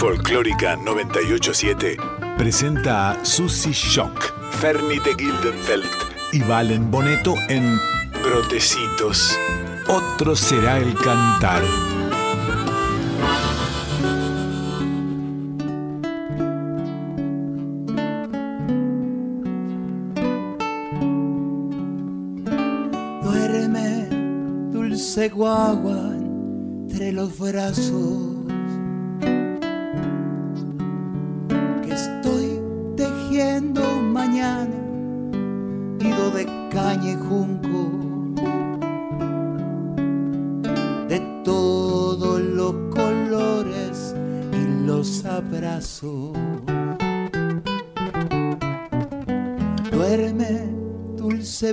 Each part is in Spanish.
Folclórica 987 presenta a Susie Shock, Fernie de Gildenfeld y Valen Boneto en Brotecitos. Otro será el cantar. Duerme, dulce guagua, entre los brazos.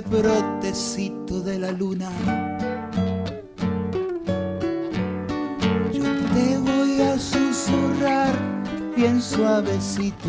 Dulce brotecito de la luna. Yo te voy a susurrar bien suavecito.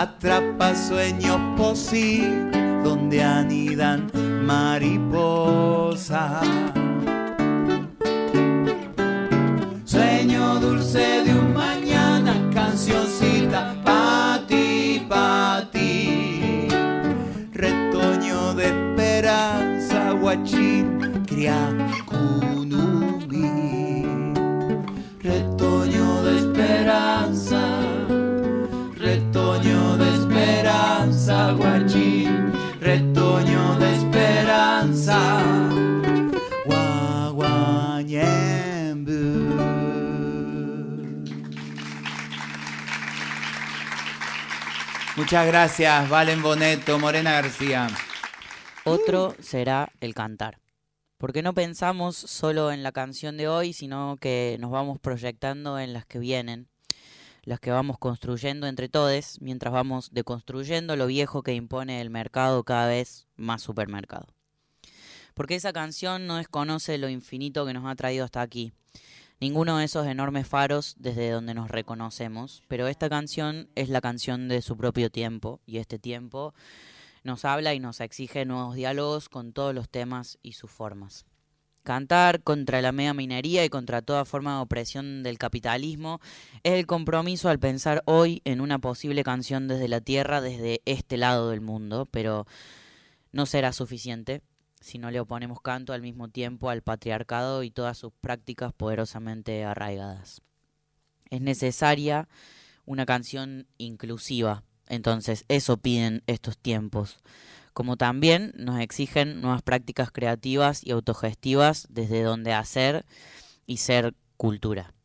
atrapa sueños posibles donde anidan mariposas. Sueño dulce de un mañana, cancioncita pa' ti, pa' ti. Retoño de esperanza, guachín, cría Muchas gracias, Valen Boneto, Morena García. Otro será el cantar. Porque no pensamos solo en la canción de hoy, sino que nos vamos proyectando en las que vienen, las que vamos construyendo entre todos, mientras vamos deconstruyendo lo viejo que impone el mercado cada vez más supermercado. Porque esa canción no desconoce lo infinito que nos ha traído hasta aquí. Ninguno de esos enormes faros desde donde nos reconocemos, pero esta canción es la canción de su propio tiempo, y este tiempo nos habla y nos exige nuevos diálogos con todos los temas y sus formas. Cantar contra la mega minería y contra toda forma de opresión del capitalismo es el compromiso al pensar hoy en una posible canción desde la tierra, desde este lado del mundo, pero no será suficiente si no le oponemos canto al mismo tiempo al patriarcado y todas sus prácticas poderosamente arraigadas. Es necesaria una canción inclusiva, Entonces, eso piden estos tiempos. Como también nos exigen nuevas prácticas creativas y autogestivas desde donde hacer y ser cultura.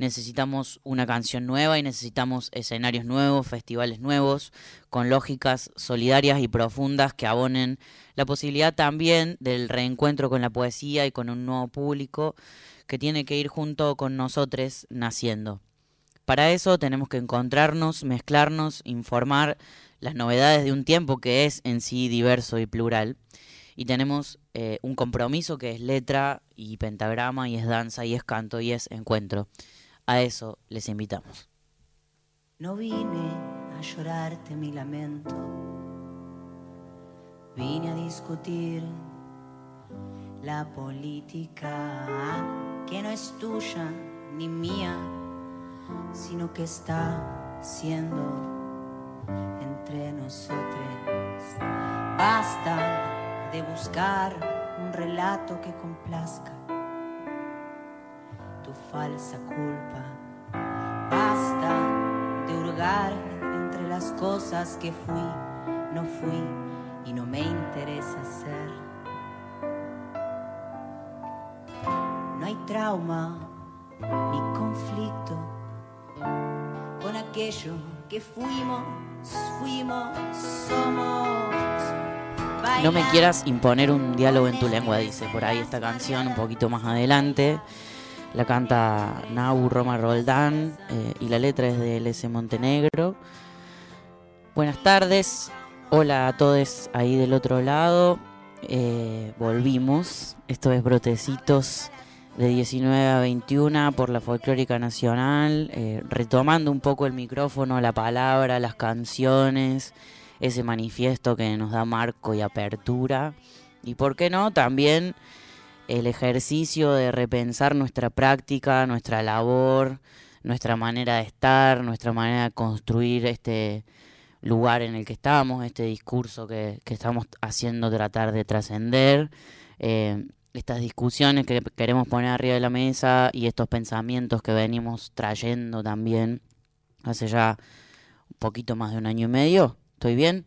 necesitamos una canción nueva y necesitamos escenarios nuevos, festivales nuevos, con lógicas solidarias y profundas que abonen la posibilidad también del reencuentro con la poesía y con un nuevo público que tiene que ir junto con nosotros naciendo. Para eso tenemos que encontrarnos, mezclarnos, informar las novedades de un tiempo que es en sí diverso y plural. Y tenemos eh, un compromiso que es letra y pentagrama y es danza y es canto y es encuentro. A eso les invitamos. No vine a llorarte mi lamento, vine a discutir la política que no es tuya ni mía, sino que está siendo entre nosotros. Basta de buscar un relato que complazca falsa culpa. Basta de hurgar entre las cosas que fui, no fui y no me interesa ser. No hay trauma ni conflicto con aquello que fuimos, fuimos, somos. No me quieras imponer un diálogo en tu lengua, dice por ahí esta canción un poquito más adelante. La canta Nau Roma Roldán eh, y la letra es de LS Montenegro. Buenas tardes, hola a todos ahí del otro lado. Eh, volvimos, esto es Brotecitos de 19 a 21 por la Folclórica Nacional, eh, retomando un poco el micrófono, la palabra, las canciones, ese manifiesto que nos da marco y apertura. Y por qué no, también el ejercicio de repensar nuestra práctica, nuestra labor, nuestra manera de estar, nuestra manera de construir este lugar en el que estamos, este discurso que, estamos haciendo tratar de trascender, eh, estas discusiones que queremos poner arriba de la mesa y estos pensamientos que venimos trayendo también hace ya un poquito más de un año y medio. ¿Estoy bien?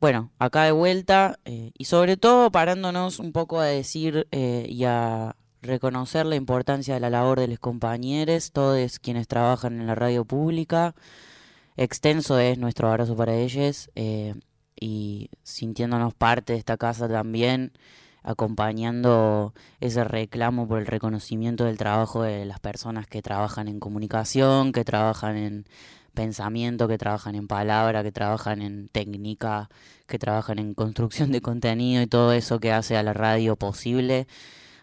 Bueno, acá de vuelta eh, y sobre todo parándonos un poco a decir eh, y a reconocer la importancia de la labor de los compañeros, todos quienes trabajan en la radio pública. Extenso es nuestro abrazo para ellos eh, y sintiéndonos parte de esta casa también, acompañando ese reclamo por el reconocimiento del trabajo de las personas que trabajan en comunicación, que trabajan en pensamiento, que trabajan en palabra, que trabajan en técnica, que trabajan en construcción de contenido y todo eso que hace a la radio posible.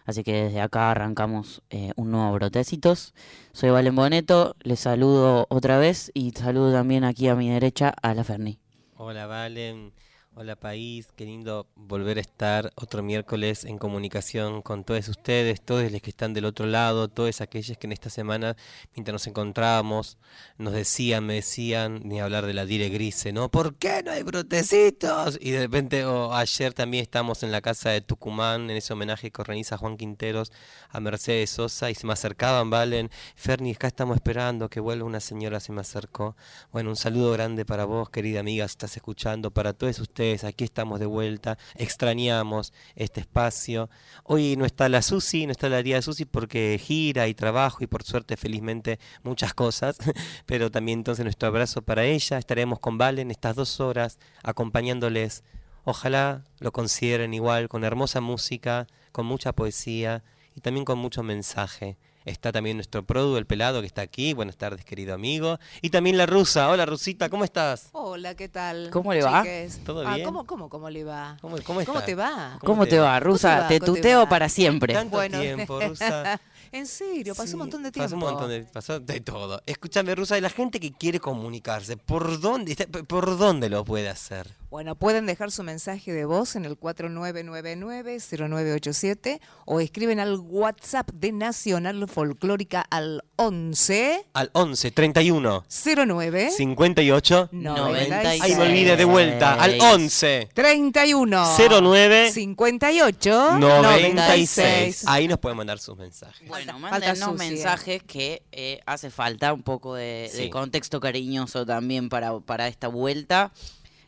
Así que desde acá arrancamos eh, un nuevo Brotecitos. Soy Valen Boneto, les saludo otra vez y saludo también aquí a mi derecha a la Ferni. Hola Valen. Hola país, qué lindo volver a estar otro miércoles en comunicación con todos ustedes, todos los que están del otro lado, todos aquellos que en esta semana, mientras nos encontrábamos, nos decían, me decían, ni hablar de la dire grise, ¿no? ¿Por qué no hay brotecitos? Y de repente, ayer también estamos en la casa de Tucumán, en ese homenaje que organiza Juan Quinteros a Mercedes Sosa, y se me acercaban, Valen, Ferni, acá estamos esperando que vuelva una señora, se me acercó. Bueno, un saludo grande para vos, querida amiga, estás escuchando, para todos ustedes aquí estamos de vuelta, extrañamos este espacio. Hoy no está la Susi, no está la de Susi porque gira y trabajo y por suerte felizmente muchas cosas, pero también entonces nuestro abrazo para ella, estaremos con Valen estas dos horas acompañándoles Ojalá lo consideren igual, con hermosa música, con mucha poesía y también con mucho mensaje. Está también nuestro produ, el pelado, que está aquí. Buenas tardes, querido amigo. Y también la rusa. Hola, Rusita, ¿cómo estás? Hola, ¿qué tal? ¿Cómo le va? chiques? ¿Todo Ah, bien? ¿cómo, cómo, cómo le va? ¿Cómo, cómo estás? te va? ¿Cómo te va, Rusa? va? Te ¿Cómo te tuteo va? para siempre. Tanto tiempo, Rusa. en serio, pasó Sí, un montón de tiempo. Pasó un montón de, pasó de todo. Escúchame, Rusa, y la gente que quiere comunicarse, ¿por dónde, por dónde lo puede hacer? Bueno, pueden dejar su mensaje de voz en el 4999-0987 o escriben al WhatsApp de Nacional Folclórica al 11 Al 11 31 09 58 96. Ay, me olvidé de vuelta. Al 11 31 09 58 96. Ahí nos pueden mandar sus mensajes. Bueno, Falta- falta mándenos mensajes que eh, hace falta un poco de, contexto cariñoso también para, para esta vuelta.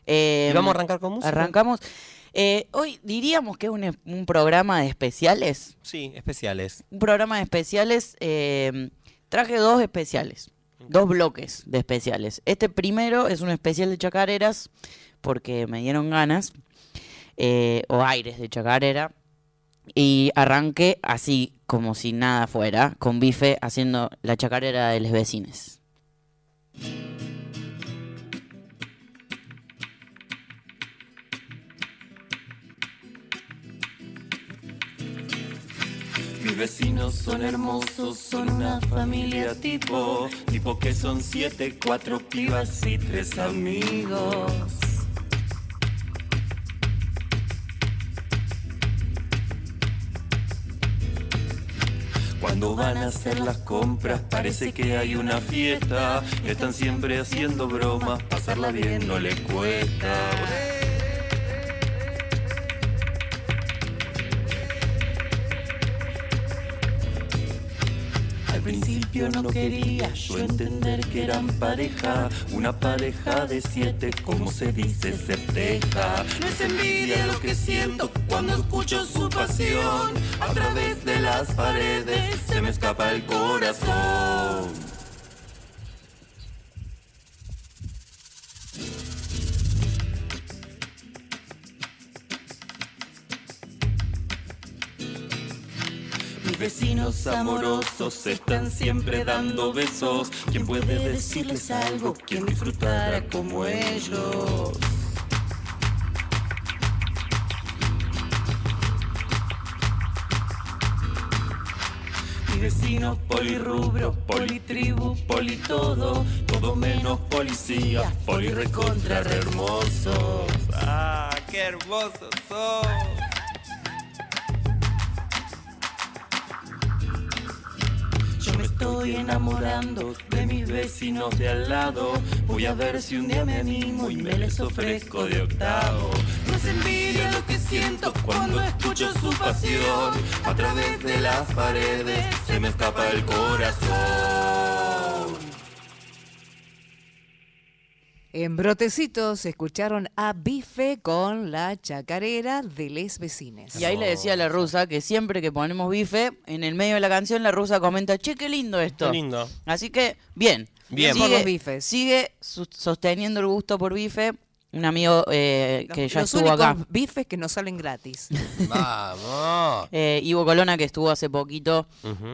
Eh, ¿Y vamos a arrancar con música? Arrancamos. Eh, hoy diríamos que es un, un programa de especiales. Sí, especiales. Un programa de especiales. eh, traje dos especiales. Dos bloques de especiales. Este primero es un especial de chacareras porque me dieron ganas. eh, o aires de chacarera. Y arranqué así, como si nada fuera, con bife haciendo la chacarera de los vecines. Mis vecinos son hermosos, son una familia tipo, tipo que son siete, cuatro pibas y tres amigos. Cuando van a hacer las compras parece que hay una fiesta, están siempre haciendo bromas, pasarla bien no les cuesta. Principio no quería yo entender que eran pareja, una pareja de siete, como se dice, se. No es envidia lo que siento cuando escucho su pasión, a través de las paredes se me escapa el corazón. Vecinos amorosos están siempre dando besos. ¿Quién puede decirles algo? ¿Quién disfrutará como ellos? Vecinos polirrubro, politribu, politodo, todo menos policía, polirecontra re hermosos. ¡Ah, qué hermosos son! Estoy enamorando de mis vecinos de al lado. Voy a ver si un día me animo y me les ofrezco de octavo. No es envidia lo que siento cuando escucho su pasión. A través de las paredes se me escapa el corazón. En Brotecitos escucharon a Bife con la chacarera de les vecines. Y ahí le decía a la rusa que siempre que ponemos bife, en el medio de la canción la rusa comenta, che, qué lindo esto. Qué lindo. Así que, bien. Bien. Por Sigue, los bifes. sigue sosteniendo el gusto por bife. Un amigo eh, Los- que ya los estuvo únicos acá. bifes que no salen gratis. Vamos. Eh, Ivo Colona, que estuvo hace poquito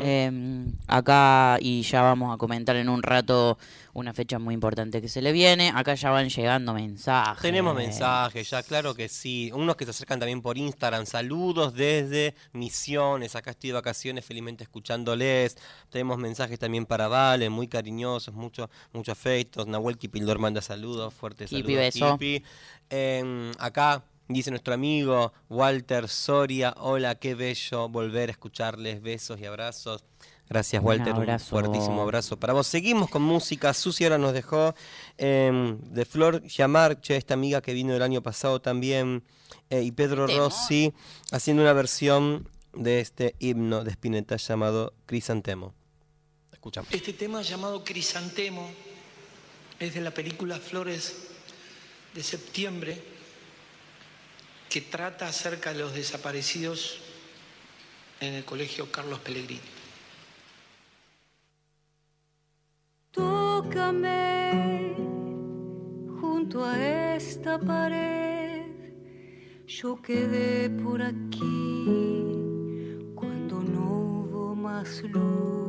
eh, acá y ya vamos a comentar en un rato una fecha muy importante que se le viene. Acá ya van llegando mensajes. Tenemos mensajes, ya claro que sí. Unos que se acercan también por Instagram. Saludos desde Misiones. Acá estoy de vacaciones, felizmente escuchándoles. Tenemos mensajes también para Vale, muy cariñosos, mucho, mucho afectos. Nahuel Kipildor manda saludos, fuertes Kipi, saludos. beso. Kipi. Em, acá dice nuestro amigo Walter Soria. Hola, qué bello volver a escucharles. Besos y abrazos. Gracias, Un Walter. Un, abrazo. fuertísimo abrazo para vos. Seguimos con música. Susi ahora nos dejó em, de Flor Yamarche, esta amiga que vino el año pasado también, eh, y Pedro. Rossi, haciendo una versión de este himno de Spinetta llamado Crisantemo. Escuchamos. Este tema llamado Crisantemo es de la película Flores de septiembre que trata acerca de los desaparecidos en el colegio Carlos Pellegrini. Tócame junto a esta pared yo quedé por aquí cuando no hubo más luz.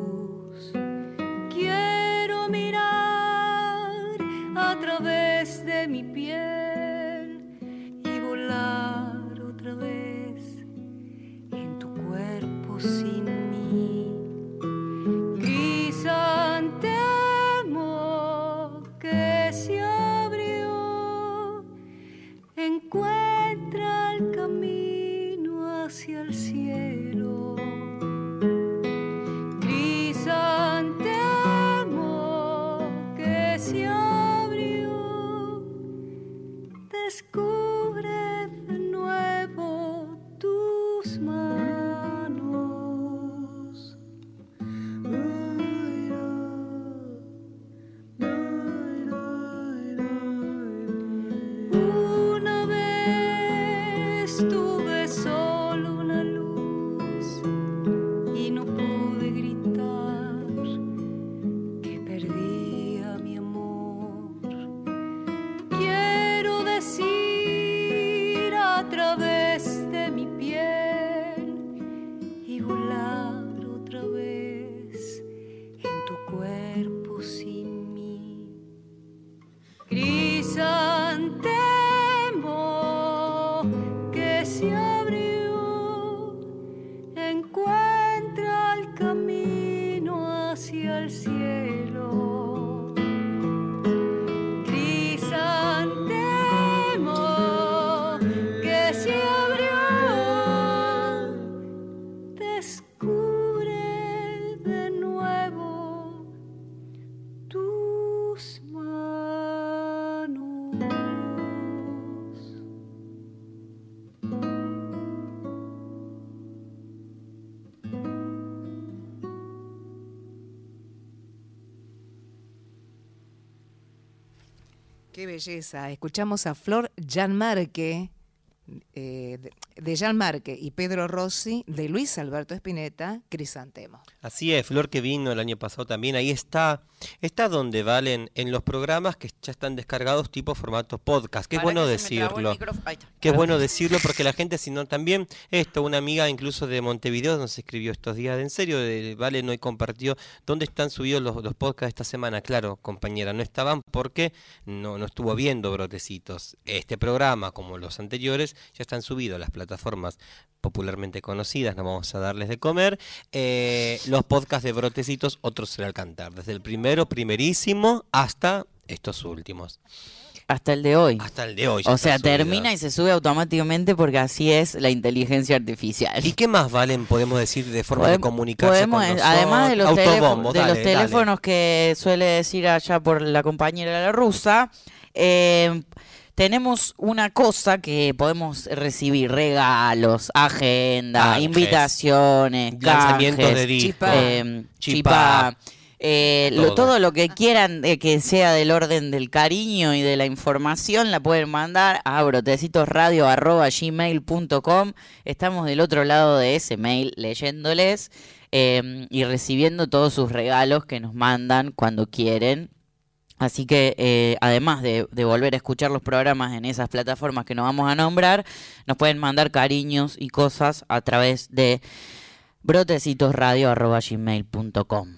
Belleza. Escuchamos a Flor Gianmarque, eh, de, de Gianmarque y Pedro Rossi, de Luis Alberto Spinetta, Crisantemo. Así es, Flor que vino el año pasado también, ahí está, está donde valen en los programas que ya están descargados tipo formato podcast, qué Para bueno que decirlo. Qué bueno decirlo porque la gente, sino también esto, una amiga incluso de Montevideo nos escribió estos días, de en serio, de Valen hoy compartió dónde están subidos los, los podcasts esta semana. Claro, compañera, no estaban porque no, no estuvo viendo Brotecitos. Este programa, como los anteriores, ya están subidos las plataformas popularmente conocidas, no vamos a darles de comer. Eh, los podcasts de Brotecitos, otros será al cantar, desde el primero, primerísimo, hasta estos últimos. Hasta el de hoy. Hasta el de hoy. O sea, subido. termina y se sube automáticamente porque así es la inteligencia artificial. ¿Y qué más valen, podemos decir, de forma de comunicarse podemos, con eh, nosotros? además de los, teléfo- Autobombos, de los dale. teléfonos que suele decir allá por la compañera la rusa, eh, tenemos una cosa que podemos recibir, regalos, agenda, invitaciones, Lanzamientos canjes, de eh, Chipá. chipá, eh, lo- Todo. todo lo que quieran eh, que sea del orden del cariño y de la información la pueden mandar a brotecitosradio.gmail.com Estamos del otro lado de ese mail leyéndoles eh, y recibiendo todos sus regalos que nos mandan cuando quieren. Así que eh, además de, volver a escuchar los programas en esas plataformas que nos vamos a nombrar, nos pueden mandar cariños y cosas a través de brotecitosradio.gmail.com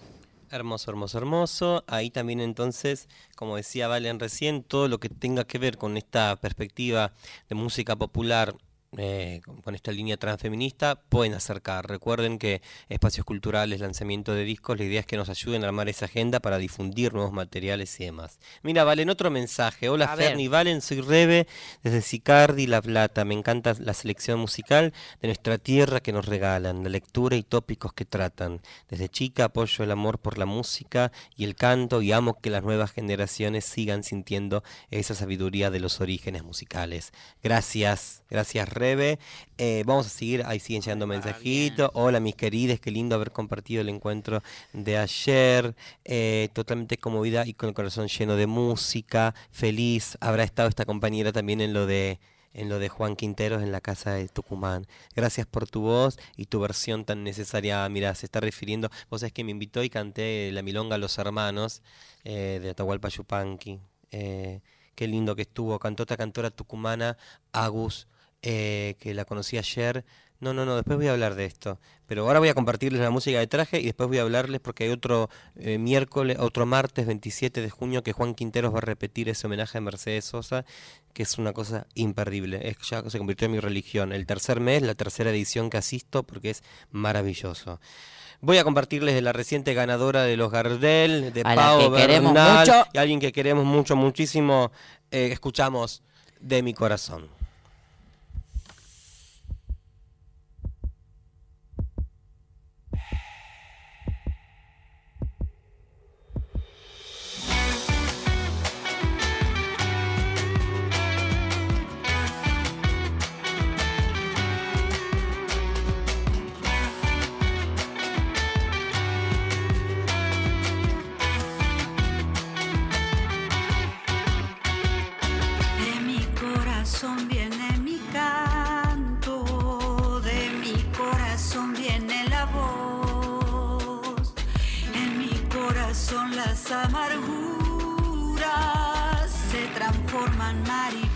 Hermoso, hermoso, hermoso. Ahí también entonces, como decía Valen recién, todo lo que tenga que ver con esta perspectiva de música popular, eh, con, esta línea transfeminista, pueden acercar. Recuerden que espacios culturales, lanzamiento de discos, la idea es que nos ayuden a armar esa agenda para difundir nuevos materiales y demás. Mira, Valen, otro mensaje. Hola A ver. Ferni, Valen, soy Rebe desde Sicardi, La Plata. Me encanta la selección musical de nuestra tierra que nos regalan, la lectura y tópicos que tratan. Desde chica apoyo el amor por la música y el canto y amo que las nuevas generaciones sigan sintiendo esa sabiduría de los orígenes musicales. Gracias, gracias Rebe. Eh, vamos a seguir, ahí siguen llegando mensajitos. Hola mis queridas, qué lindo haber compartido el encuentro de ayer. Eh, totalmente conmovida y con el corazón lleno de música. Feliz. Habrá estado esta compañera también en lo de en lo de Juan Quinteros en la casa de Tucumán. Gracias por tu voz y tu versión tan necesaria. Mira, se está refiriendo. Vos sabés que me invitó y canté la milonga a los hermanos eh, de Atahualpa Yupanqui. Eh, qué lindo que estuvo. Cantó esta cantora tucumana, Agus eh, que la conocí ayer. No, no, no, después voy a hablar de esto. Pero ahora voy a compartirles la música de traje y después voy a hablarles porque hay otro eh, miércoles, otro martes 27 de junio que Juan Quinteros va a repetir ese homenaje a Mercedes Sosa, que es una cosa imperdible. Es, ya se convirtió en mi religión. El tercer mes, la tercera edición que asisto porque es maravilloso. Voy a compartirles de la reciente ganadora de los Gardel, de A Pau que Bernal, y alguien que queremos mucho, muchísimo. eh, escuchamos de mi corazón. Las amarguras se transforman en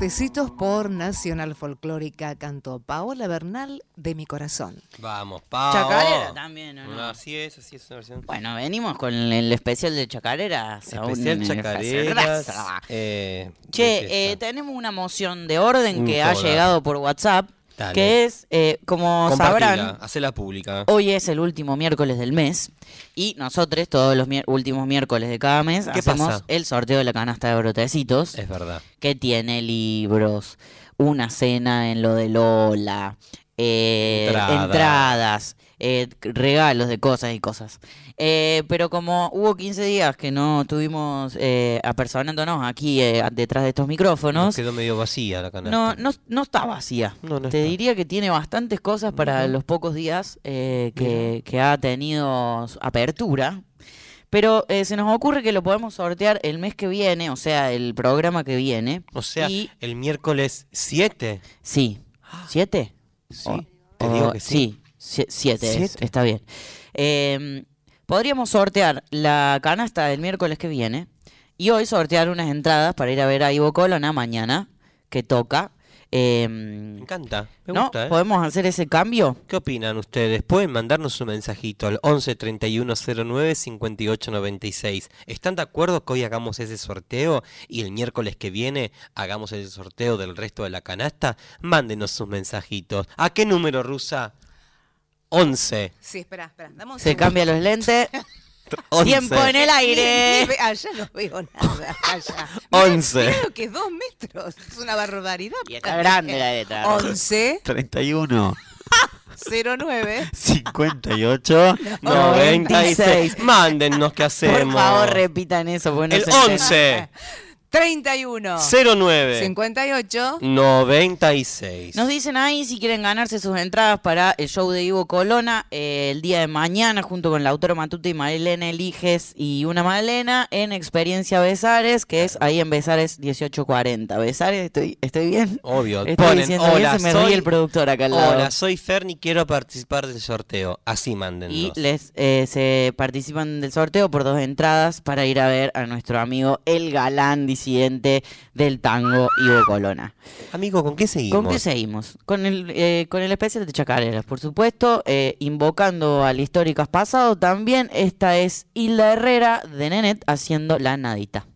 Brotecitos por Nacional Folclórica cantó Paola Bernal de mi corazón. Vamos, Pau. Chacarera también, ¿o no? Así es, así es una versión. Bueno, venimos con el especial de Chacareras. Especial Chacareras. eh, Che, eh, tenemos una moción de orden que ha llegado por WhatsApp, Dale. que es, eh, como Compartila, sabrán, hacela pública. hoy es el último miércoles del mes y nosotros todos los mier- últimos miércoles de cada mes ¿Qué hacemos pasa? el sorteo de la canasta de brotecitos Es verdad. que tiene libros, una cena en lo de Lola, eh, Entrada. entradas, eh, regalos de cosas y cosas. Eh, pero como hubo 15 días que no estuvimos eh, apersonándonos aquí detrás de estos Nos micrófonos, quedó medio vacía la canasta. no, no, no está vacía. No, no Te está. diría que tiene bastantes cosas para los pocos días que, que ha tenido apertura. Pero eh, se nos ocurre que lo podemos sortear el mes que viene, o sea, el programa que viene. O sea, Y- el miércoles 7. Sí. ¿Siete? Sí, O- te o- digo que sí. Siete, es, Siete. está bien. Eh, podríamos sortear la canasta del miércoles que viene y hoy sortear unas entradas para ir a ver a Ivo Colonna mañana, que toca. Eh, Me encanta. Me ¿No? gusta, ¿eh? ¿Podemos hacer ese cambio? ¿Qué opinan ustedes? Pueden mandarnos un mensajito al 11 31 09 58 96. ¿Están de acuerdo que hoy hagamos ese sorteo y el miércoles que viene hagamos el sorteo del resto de la canasta? Mándenos sus mensajitos. ¿A qué número, Rusa? 11. Sí, espera, espera. Dame un Se cambia los lentes. 11. Tiempo en el Ni- aire. ni ve- Allá no veo nada. Allá. Once. Mirá lo que es dos metros. Es una barbaridad. Y está grande la letra. 11 31, 09 58. 96. Mándennos qué hacemos. Por favor, repitan eso. no El entiende. 11 31 09 58 96. Nos dicen ahí si quieren ganarse sus entradas para el show de Ivo Colona eh, el día de mañana junto con la autora Matute y Marilena Eliges y una Malena en Experiencia Besares, que es ahí en Besares 1840. Besares, ¿estoy, estoy bien? Obvio. Estoy Ponen, diciendo bien, hola, se me soy, ríe el productor acá al lado. Hola, soy Ferni, quiero participar del sorteo. Así mándennos. Y les eh, se participan del sorteo por dos entradas para ir a ver a nuestro amigo el galán del tango Ivo Colona. Amigo, ¿con qué seguimos? ¿Con qué seguimos? Con el, eh, con el especial de Chacareras, por supuesto, eh, invocando al Históricas Pasado. También esta es Hilda Herrera de Nenet haciendo la nadita.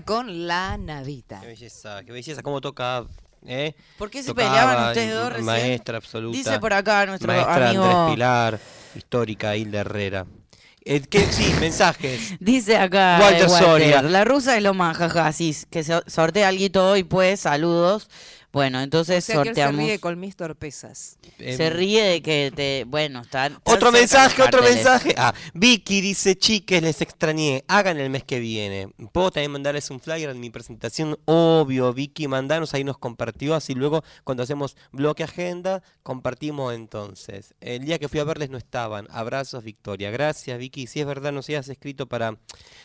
Con la nadita. Qué belleza, qué belleza, cómo toca. ¿eh? ¿Por qué se Tocaba, peleaban ustedes dos recién? Maestra absoluta. Dice por acá nuestro Maestra amigo- Andrés Pilar, histórica Hilda Herrera. Eh, ¿qué? Sí, mensajes. Dice acá Walter eh, Walter, Soria. la rusa es lo más, jaja, sí, que se sortea algo hoy, pues, saludos. Bueno, O entonces que él se sorteamos. ríe con mis torpezas. Se ríe de que te. Bueno, está. Otro mensaje, otro mensaje. Ah, Vicky dice, chiques, les extrañé. Hagan el mes que viene. Puedo también mandarles un flyer de mi presentación. Obvio, Vicky, mandanos, ahí nos compartió. Así luego, cuando hacemos bloque agenda, compartimos entonces. El día que fui a verles no estaban. Abrazos, Victoria. Gracias, Vicky. Si es verdad, no se has escrito para,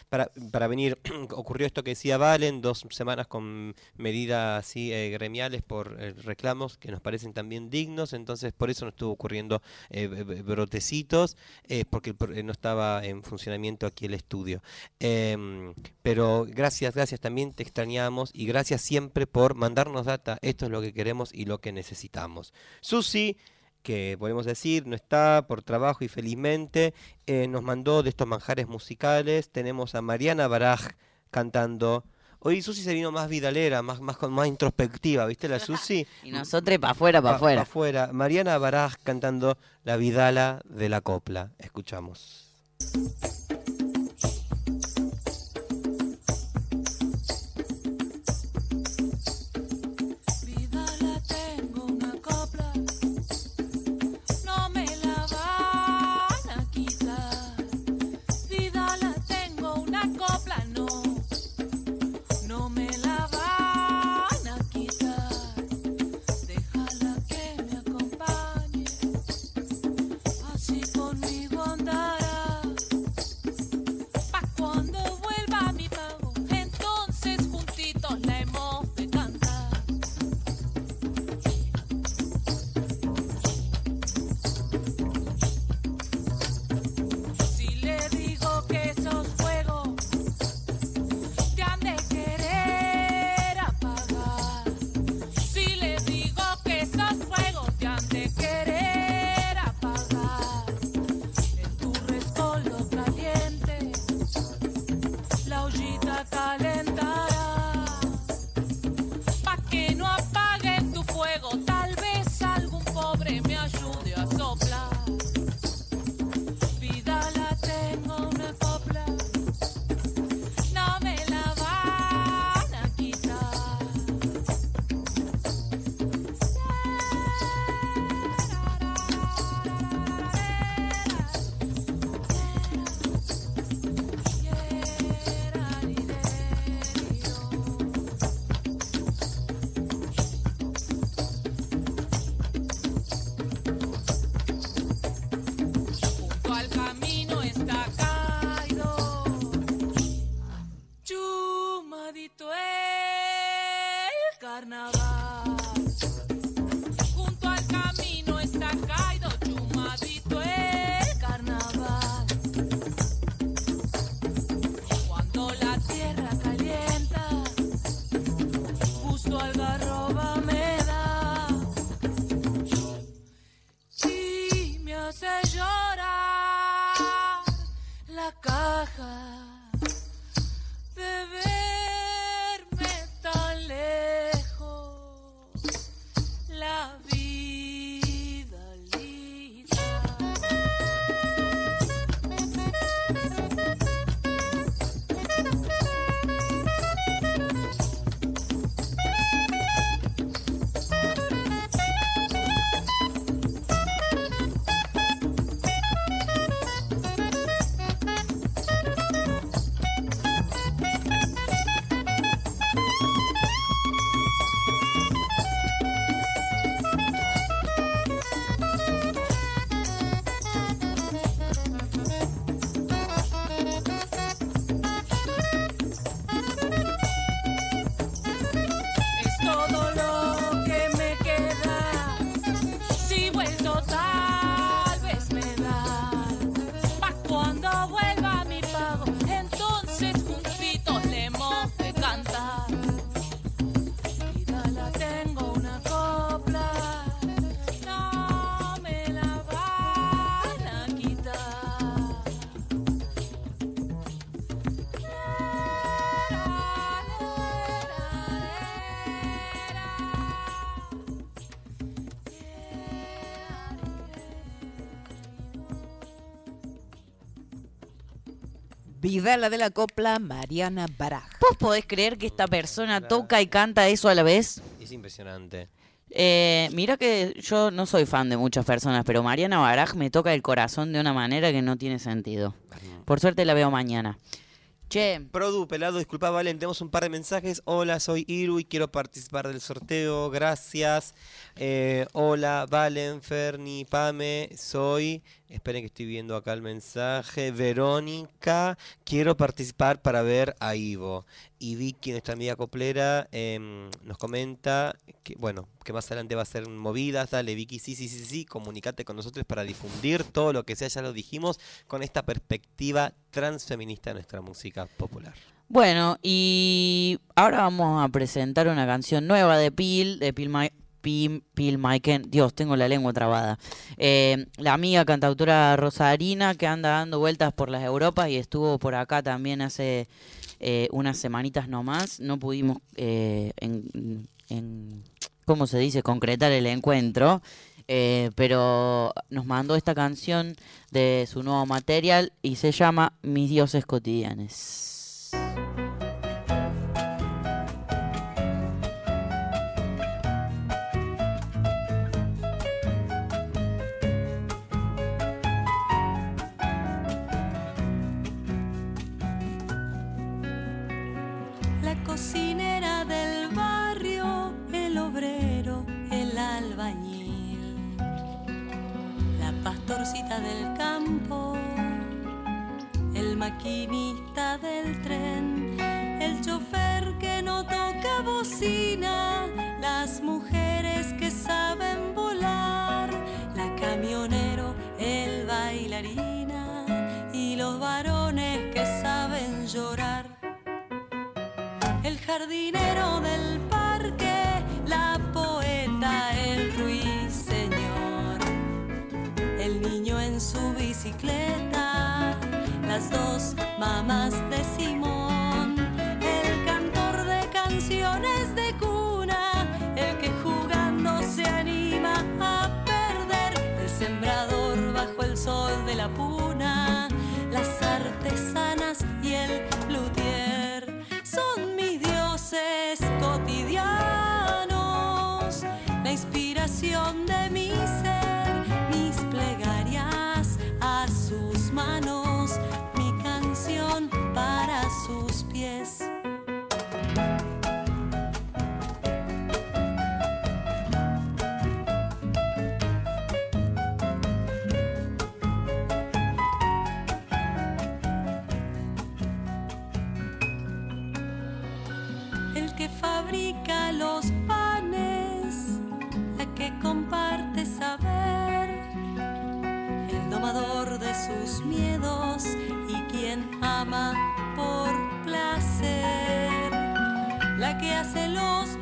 para, para venir. Ocurrió esto que decía Valen, dos semanas con medidas así eh, gremiales por eh, reclamos que nos parecen también dignos, entonces por eso nos estuvo ocurriendo eh, brotecitos, eh, porque eh, no estaba en funcionamiento aquí el estudio. Em, pero gracias, gracias también, te extrañamos y gracias siempre por mandarnos data, esto es lo que queremos y lo que necesitamos. Susi, que podemos decir no está por trabajo y felizmente, nos mandó de estos manjares musicales, tenemos a Mariana Baraj cantando. Hoy Susi se vino más vidalera, más, más, con- más introspectiva, ¿viste la Susi? Y nosotros para afuera, para Pa- afuera. pa' afuera. Mariana Baraj cantando La Vidala de la Copla. Escuchamos. Vidala de la copla, Mariana Baraj. ¿Vos podés creer que esta persona toca y canta eso a la vez? Es impresionante. Eh, mira que yo no soy fan de muchas personas, pero Mariana Baraj me toca el corazón de una manera que no tiene sentido. Por suerte la veo mañana. Che. Produ, pelado, disculpa, Valen, tenemos un par de mensajes. Hola, soy Iru y quiero participar del sorteo. Gracias. Eh, hola, Valen, Ferni, Pame, soy. Esperen que estoy viendo acá el mensaje. Verónica, quiero participar para ver a Ivo. Y Vicky, nuestra amiga coplera, em, nos comenta que, bueno, que más adelante va a ser movidas. Dale, Vicky, sí, sí, sí, sí, comunicate con nosotros para difundir todo lo que sea, ya lo dijimos, con esta perspectiva transfeminista de nuestra música popular. Bueno, y ahora vamos a presentar una canción nueva de Pil, de Pil, Ma- Pil, Maiken. Dios, tengo la lengua trabada. Eh, la amiga cantautora Rosarina que anda dando vueltas por las Europas y estuvo por acá también hace eh, unas semanitas nomás. No pudimos, eh, en, ¿cómo se dice?, concretar el encuentro. eh, pero nos mandó esta canción de su nuevo material y se llama Mis dioses cotidianos. La cocinera del barrio, el obrero, el albañil, la pastorcita del campo, el maquinista del tren, el chofer que no toca bocina, las mujeres que saben volar, la camionero, el bailarina jardinero del parque, la poeta, el ruiseñor, el niño en su bicicleta, las dos mamás de de mi por placer, la que hace los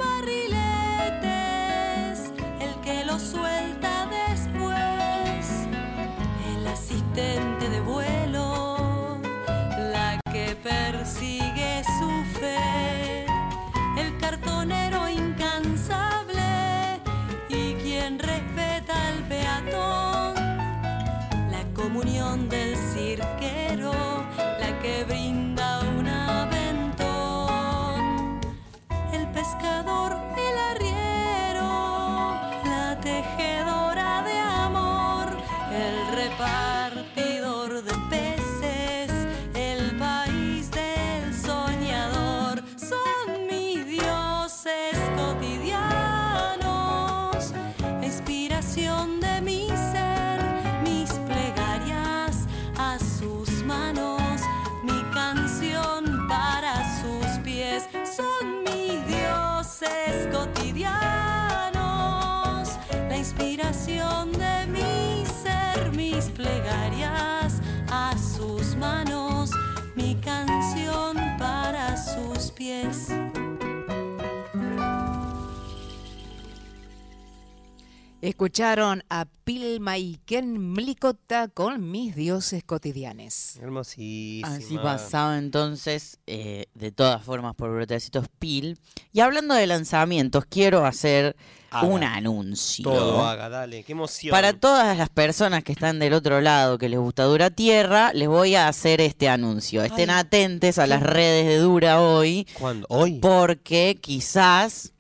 Escucharon a Pilmaiken Mlikota con Mis Dioses Cotidianes. Hermosísima. Así pasaba entonces, eh, de todas formas, por brotecitos Pil. Y hablando de lanzamientos, quiero hacer Haga. un anuncio. Todo haga, dale, qué emoción. Para todas las personas que están del otro lado, que les gusta Dura Tierra, les voy a hacer este anuncio. Estén Ay, atentos a las redes de Dura hoy. ¿Cuándo? ¿Hoy? Porque quizás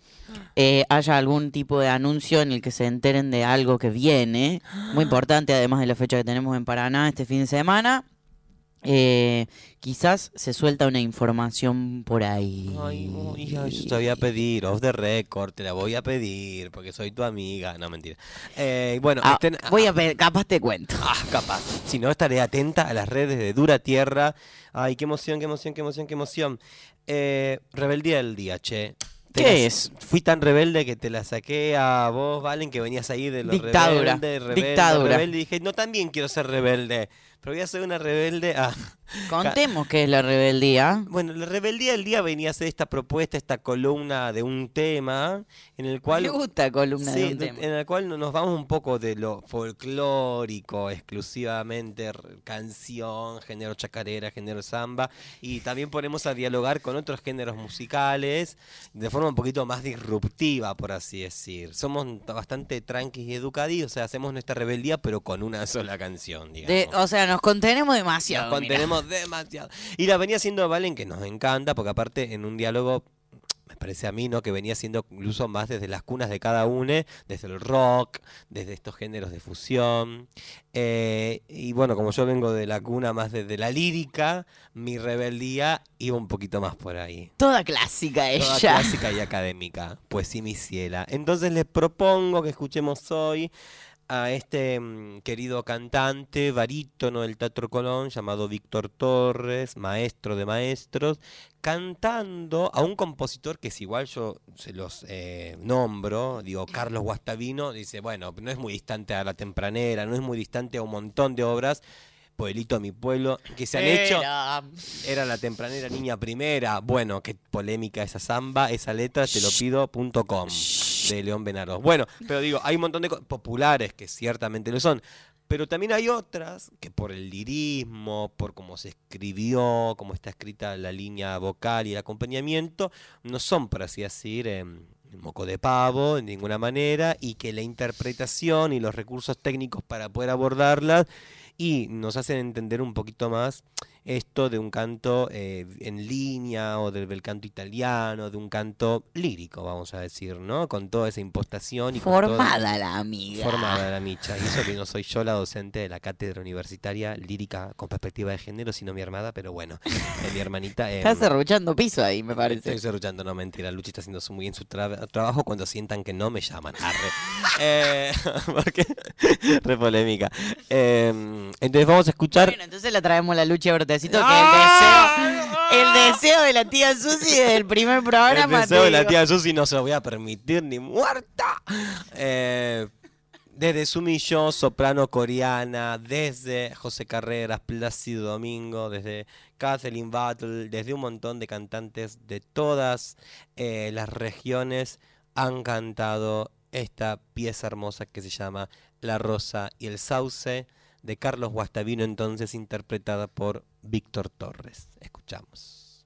eh, haya algún tipo de anuncio en el que se enteren de algo que viene. Muy importante, además de la fecha que tenemos en Paraná este fin de semana. eh, quizás se suelta una información por ahí. Ay, hija, yo te voy a pedir, off the record, te la voy a pedir, porque soy tu amiga. No, mentira. Eh, bueno, Ah, estén- voy a ver, capaz te cuento. Ah, capaz. Si no, estaré atenta a las redes de Dura Tierra. Ay, qué emoción, qué emoción, qué emoción, qué emoción. Eh, rebeldía del día, che. ¿Qué es? Fui tan rebelde que te la saqué a vos, Valen, que venías ahí de los Dictadura, rebelde, rebelde, dictadura. rebelde. Y dije, no, también quiero ser rebelde. Pero voy a ser una rebelde a... Contemos qué es la rebeldía. Bueno, la rebeldía del día venía a ser esta propuesta, esta columna de un tema en el cual... Me gusta columna de un tema. en el cual nos vamos un poco de lo folclórico exclusivamente, canción, género chacarera, género samba, y también ponemos a dialogar con otros géneros musicales de forma un poquito más disruptiva, por así decir. Somos bastante tranquis y educadillos, o sea, hacemos nuestra rebeldía, pero con una sola canción, digamos. De- o sea, nos contenemos demasiado. Nos contenemos demasiado. Y la venía haciendo Valen, que nos encanta, porque aparte en un diálogo, me parece a mí, ¿no? Que venía siendo incluso más desde las cunas de cada uno, desde el rock, desde estos géneros de fusión. Eh, y bueno, como yo vengo de la cuna más desde la lírica, mi rebeldía iba un poquito más por ahí. Toda clásica ella. Toda clásica y académica. Pues sí, mi ciela. Entonces les propongo que escuchemos hoy a este mm, querido cantante, barítono del Teatro Colón, llamado Víctor Torres, maestro de maestros, cantando a un compositor que es igual yo se los eh, nombro, digo, Carlos Guastavino, dice, bueno, no es muy distante a La Tempranera, no es muy distante a un montón de obras, Pueblito a mi pueblo, que se han hecho... Era- la tempranera niña primera. Bueno, qué polémica esa samba, esa letra, te lo pido, punto com, de León Benaros. Bueno, pero digo, hay un montón de co- populares que ciertamente lo son. Pero también hay otras que por el lirismo, por cómo se escribió, cómo está escrita la línea vocal y el acompañamiento, no son, por así decir, em, moco de pavo de ninguna manera, y que la interpretación y los recursos técnicos para poder abordarlas y nos hacen entender un poquito más esto de un canto eh, en línea o del, del canto italiano, de un canto lírico, vamos a decir, ¿no? Con toda esa impostación y toda- Formada la amiga. Formada la micha. Y eso que no soy yo la docente de la cátedra universitaria lírica con perspectiva de género, sino mi hermana, pero bueno, eh, mi hermanita. eh, Estás cerruchando piso ahí, me parece. Estoy cerruchando, no mentira. Luchi está haciendo muy bien su tra- trabajo cuando sientan que no me llaman. Arre. Eh, porque re polémica. Eh, entonces vamos a escuchar. Bueno, entonces la traemos la lucha brotecito, que el deseo, el deseo de la tía Susi del primer El programa. deseo te de la tía Susi no se lo voy a permitir ni muerta. Eh, desde Sumillo, soprano coreana, desde José Carreras, Plácido Domingo, desde Kathleen Battle, desde un montón de cantantes de todas eh, las regiones han cantado esta pieza hermosa que se llama La Rosa y el Sauce de Carlos Guastavino, entonces interpretada por Víctor Torres. Escuchamos.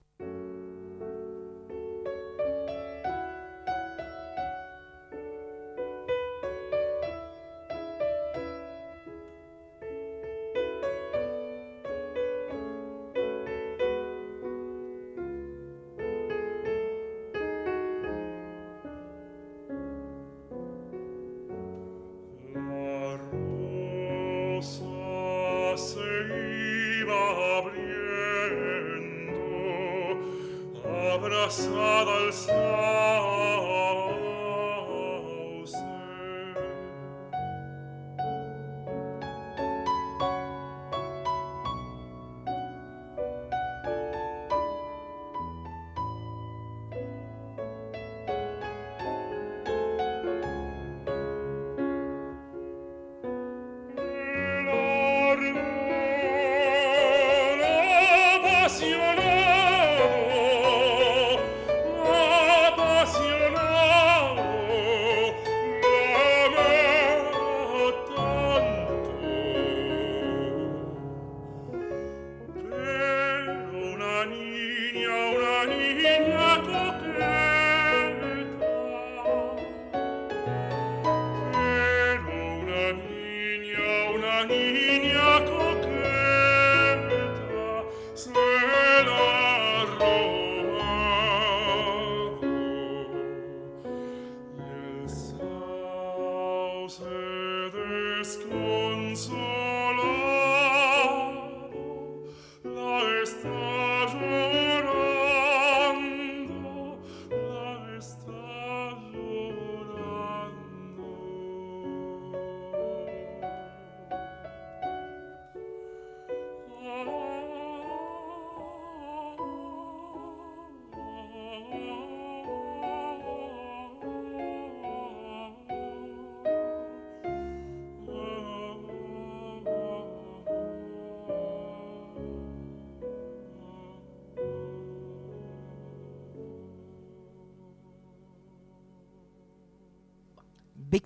Oh.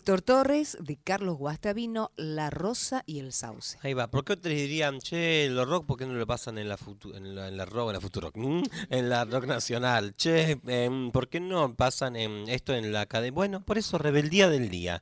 Víctor Torres, de Carlos Guastavino, La Rosa y el Sauce. Ahí va. ¿Por qué otros dirían, che, los rock, ¿por qué no lo pasan en la, futu- en la, rock, en la Futuro, en la rock nacional? Che, em, ¿por qué no pasan en esto en la academia? Bueno, por eso, Rebeldía del Día.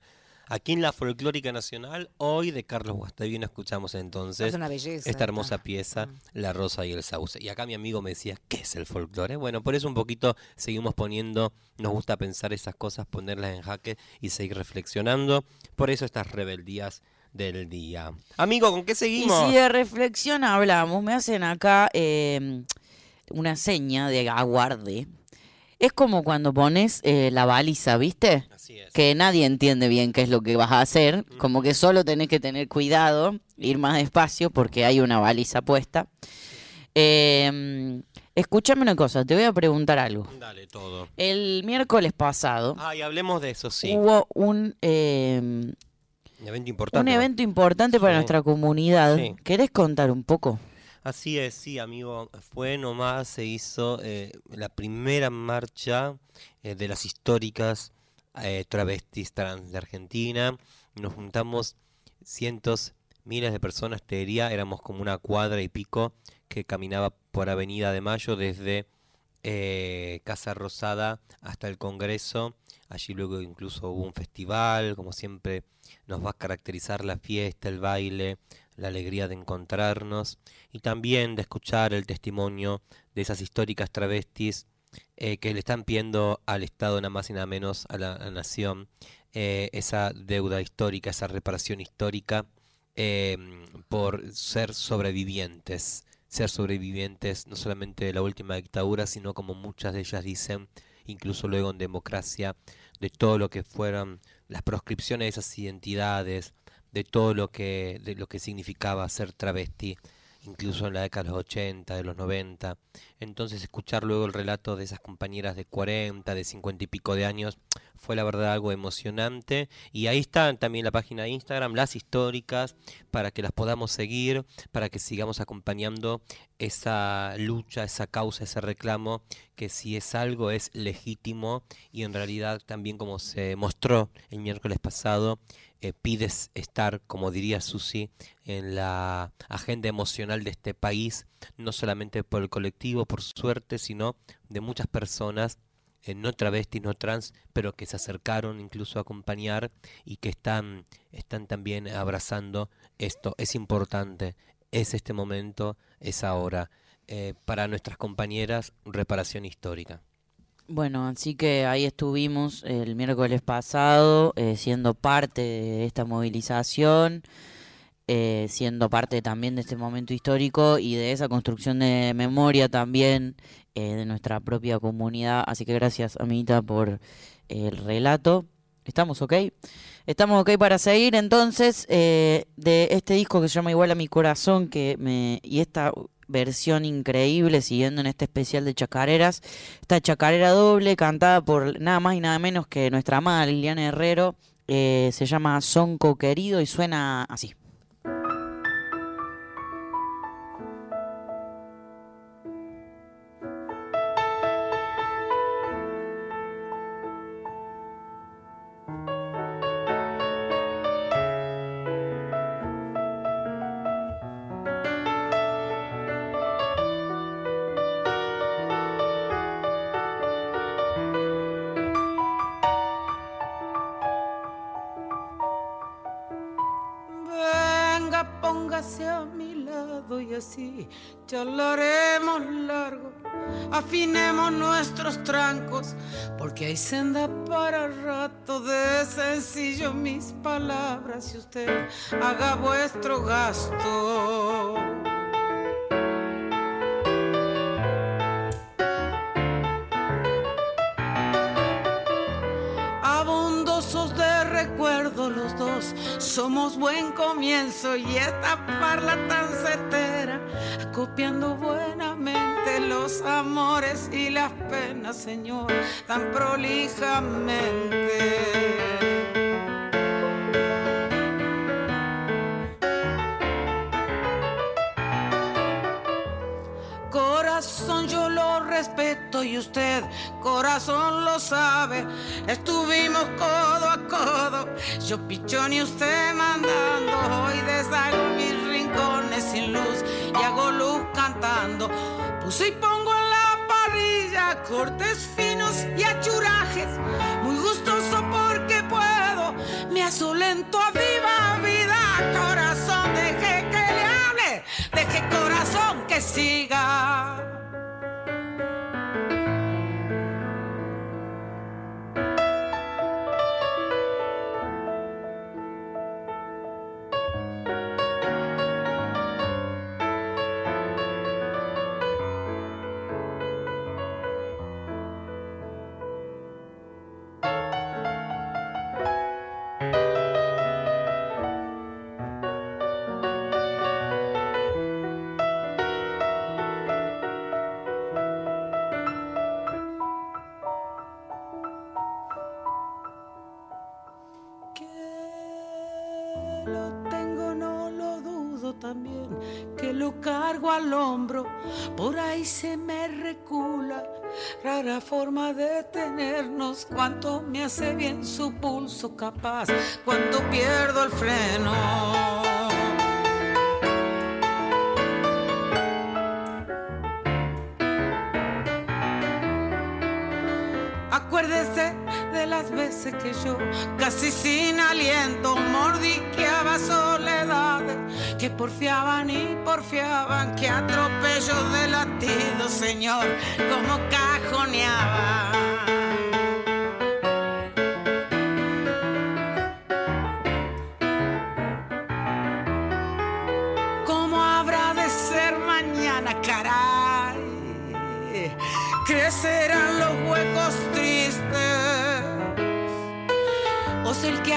Aquí en la Folclórica Nacional, hoy de Carlos Guastavino escuchamos entonces Es una belleza esta hermosa pieza, La Rosa y el Sauce. Y acá mi amigo me decía, ¿qué es el folclore? Bueno, por eso un poquito seguimos poniendo, nos gusta pensar esas cosas, ponerlas en jaque y seguir reflexionando. Por eso estas rebeldías del día. Amigo, ¿con qué Y seguimos? si de reflexión hablamos, me hacen acá eh, una seña de aguarde. Es como cuando pones eh, la baliza, ¿viste? Que nadie entiende bien qué es lo que vas a hacer. Como que solo tenés que tener cuidado, ir más despacio porque hay una baliza puesta. Eh, escúchame una cosa, te voy a preguntar algo. Dale, todo. El miércoles pasado Ay, hablemos de eso, sí. hubo un, eh, Un evento importante. un evento importante para nuestra comunidad. Sí. ¿Querés contar un poco? Así es, sí, amigo. Fue nomás, se hizo eh, la primera marcha eh, de las históricas eh, travestis trans de Argentina. Nos juntamos cientos, miles de personas, te diría, éramos como una cuadra y pico que caminaba por Avenida de Mayo desde eh, Casa Rosada hasta el Congreso. Allí luego incluso hubo un festival, como siempre nos va a caracterizar la fiesta, el baile, la alegría de encontrarnos y también de escuchar el testimonio de esas históricas travestis eh, que le están pidiendo al Estado nada más y nada menos a la, nación eh, esa deuda histórica, esa reparación histórica por ser sobrevivientes, ser sobrevivientes no solamente de la última dictadura, sino como muchas de ellas dicen, incluso luego en democracia, de todo lo que fueron las proscripciones de esas identidades, de todo lo que, de lo que significaba ser travesti, incluso en la década de los 80, de los 90. Entonces escuchar luego el relato de esas compañeras de 40, de 50 y pico de años, fue la verdad algo emocionante. Y ahí está también la página de Instagram, las históricas, para que las podamos seguir, para que sigamos acompañando esa lucha, esa causa, ese reclamo, que si es algo es legítimo y en realidad también como se mostró el miércoles pasado, eh, pides estar, como diría Susi, en la agenda emocional de este país, no solamente por el colectivo, por suerte, sino de muchas personas, eh, no travestis, no trans, pero que se acercaron incluso a acompañar y que están, están también abrazando esto. Es importante, es este momento, es ahora. Eh, para nuestras compañeras, reparación histórica. Bueno, así que ahí estuvimos el miércoles pasado eh, siendo parte de esta movilización, eh, siendo parte también de este momento histórico y de esa construcción de memoria también eh, de nuestra propia comunidad. Así que gracias, amiguita, por el relato. ¿Estamos ok? Estamos ok para seguir entonces de este disco que llama Igual a mi corazón que me y esta versión increíble siguiendo en este especial de chacareras. Esta chacarera doble cantada por nada más y nada menos que nuestra amada Liliana Herrero. eh, se llama Sonco Querido y suena así. Charlaremos largo. Afinemos nuestros trancos, porque hay senda para rato de sencillo mis palabras y usted haga vuestro gasto. Somos buen comienzo y esta parla tan certera, copiando buenamente los amores y las penas, Señor, tan prolijamente. Corazón yo lo respeto y usted, corazón lo sabe. Estuvimos codo a codo, yo pichón y usted mandando. Hoy deshago mis rincones sin luz y hago luz cantando. Puse y pongo en la parrilla cortes finos y achurajes. Muy gustoso porque puedo, me asolento a viva vida. Corazón, deje que le hable, deje corazón que siga. Por ahí se me recula, rara forma de tenernos, cuánto me hace bien su pulso capaz, cuando pierdo el freno. Las veces que yo, casi sin aliento, mordiqueaba soledades que porfiaban y porfiaban, que atropello de latido, señor, como cajoneaba.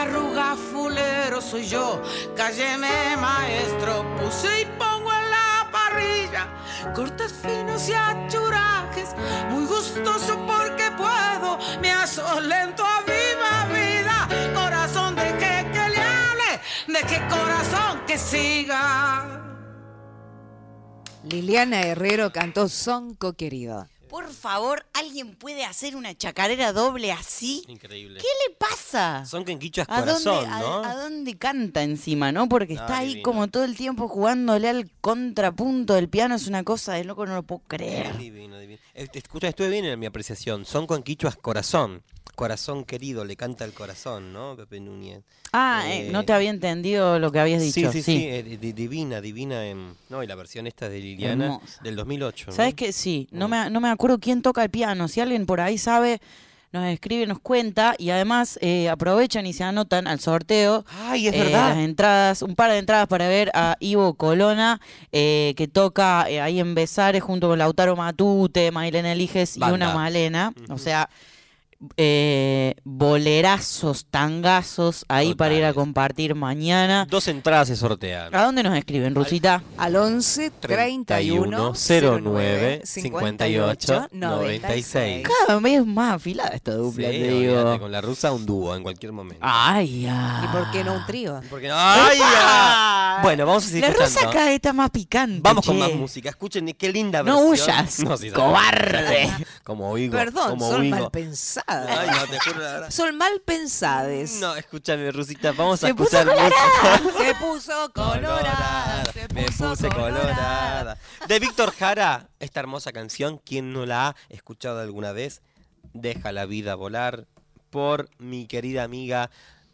Arruga fulero soy yo. Cálleme, maestro. Puse y pongo en la parrilla cortes finos y achurajes. Muy gustoso porque puedo. Me asolento a viva vida. Corazón, deje que le hable. Deje corazón que siga. Liliana Herrero cantó Sonco querido. Por favor, ¿alguien puede hacer una chacarera doble así? Increíble. ¿Qué le pasa? Son que en quichua es ¿A dónde, corazón, a- ¿no? a, dónde canta encima, no? Porque está Ah, ahí divino. como todo el tiempo jugándole al contrapunto del piano. Es una cosa de loco, no lo puedo creer. Divino, divino. Escucha, estuve bien en mi apreciación. Son con quichua es corazón. Corazón querido, le canta el corazón, ¿no? Pepe Núñez. Ah, eh, Eh, no te había entendido lo que habías dicho. Sí, sí, sí, eh, di- divina, divina. En, no, y la versión esta de Liliana Hermosa. del 2008. ¿no? ¿Sabes qué? Sí, no me, no me acuerdo quién toca el piano. Si alguien por ahí sabe, nos escribe, nos cuenta. Y además eh, aprovechan y se anotan al sorteo. Ay, es eh, verdad. Las entradas, un par de entradas para ver a Ivo Colona, eh, que toca eh, ahí en Besares junto con Lautaro Matute, Mailena Eliges y una Malena. O sea, eh, bolerazos, tangazos ahí para ir a compartir mañana. Dos entradas se sortean. ¿A dónde nos escriben, Rusita? Al 11 31 09 58 96. Cada vez más afilada esta dupla, Sí, te digo. con la rusa un dúo en cualquier momento. Ay, ya. ¿Y por qué no un trío? Porque no- ¡Ay, ya! Bueno, vamos a seguir La rosa cada vez está más picante. Vamos con más música. Escuchen qué linda No versión. huyas, sí, cobarde. Como oigo. Perdón, como son oigo. mal pensadas. Ay, no, te juro la verdad. Son mal pensadas. No, escúchame, Rusita. Vamos a Se puso escuchar colorada. música. Se puso colorada. Se Me puso puse colorada. De Víctor Jara, esta hermosa canción, ¿quién no la ha escuchado alguna vez? Deja la vida volar por mi querida amiga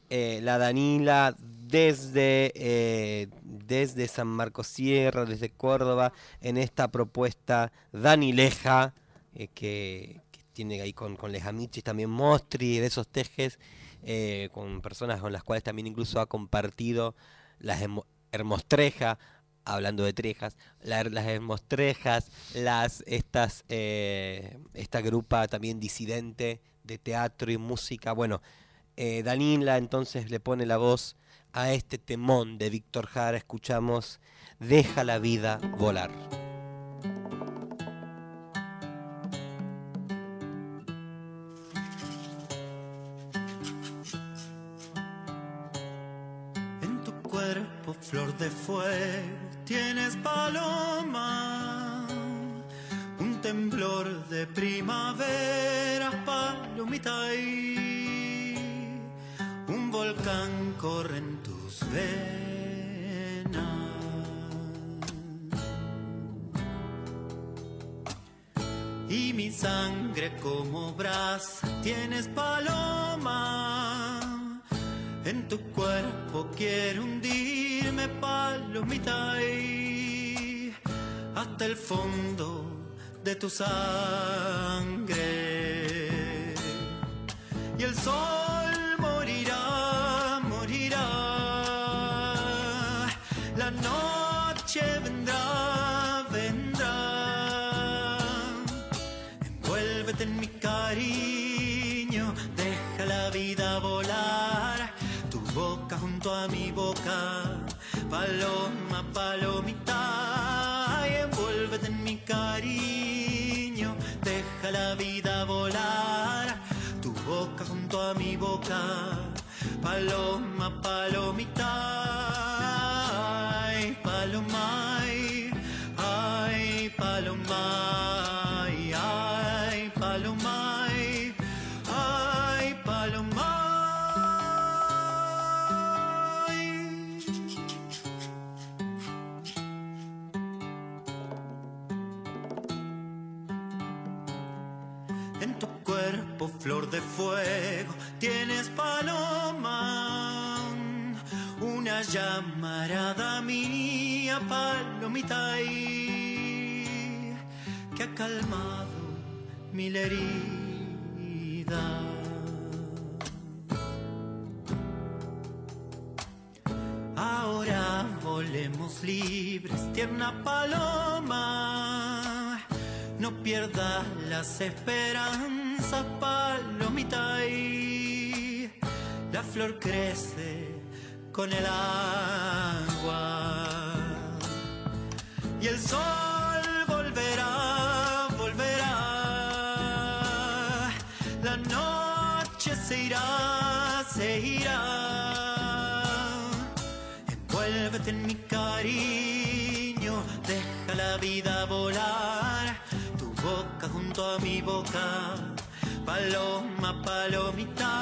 eh, la Danila desde, eh, desde San Marcos Sierra, desde Córdoba, en esta propuesta Danileja, eh, que, tiene ahí con, con Lejamichis también Mostri, de esos tejes, eh, con personas con las cuales también incluso ha compartido las hermo- hermostrejas, hablando de trejas, la- las hermostrejas, las, estas, esta grupa también disidente de teatro y música. Bueno, eh, Danila entonces le pone la voz a este temón de Víctor Jara. Escuchamos Deja la vida volar. En tu cuerpo, flor de fuego, tienes paloma, un temblor de primavera, palomita y un volcán corre en tus venas. Y mi sangre como brasa tienes paloma. En tu cuerpo quiero hundirme palomita y hasta el fondo de tu sangre. Y el sol paloma, palomita. Envuélvete en mi cariño, deja la vida volar. Tu boca junto a mi boca, paloma, palomita. Flor de fuego, tienes paloma. Una llamarada mía, palomita y que ha calmado mil heridas. Ahora volemos libres, tierna paloma. No pierdas las esperanzas, palomita y la flor crece con el agua. Y el sol volverá, volverá. La noche se irá, se irá. Envuélvete en mi cariño, deja la vida volar. A mi boca, paloma, palomita.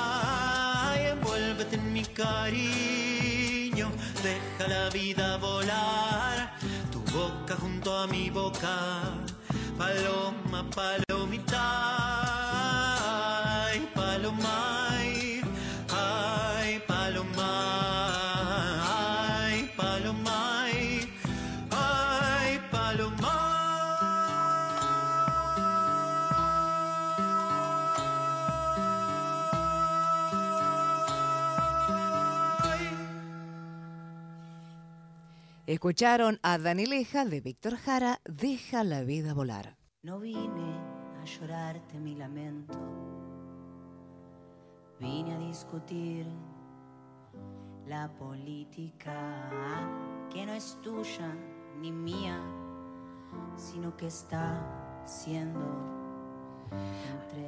Envuélvete en mi cariño, deja la vida volar. Tu boca junto a mi boca, paloma, palomita. Escucharon a Danileja de Víctor Jara, Deja la vida volar. No vine a llorarte mi lamento, vine a discutir la política que no es tuya ni mía, sino que está siendo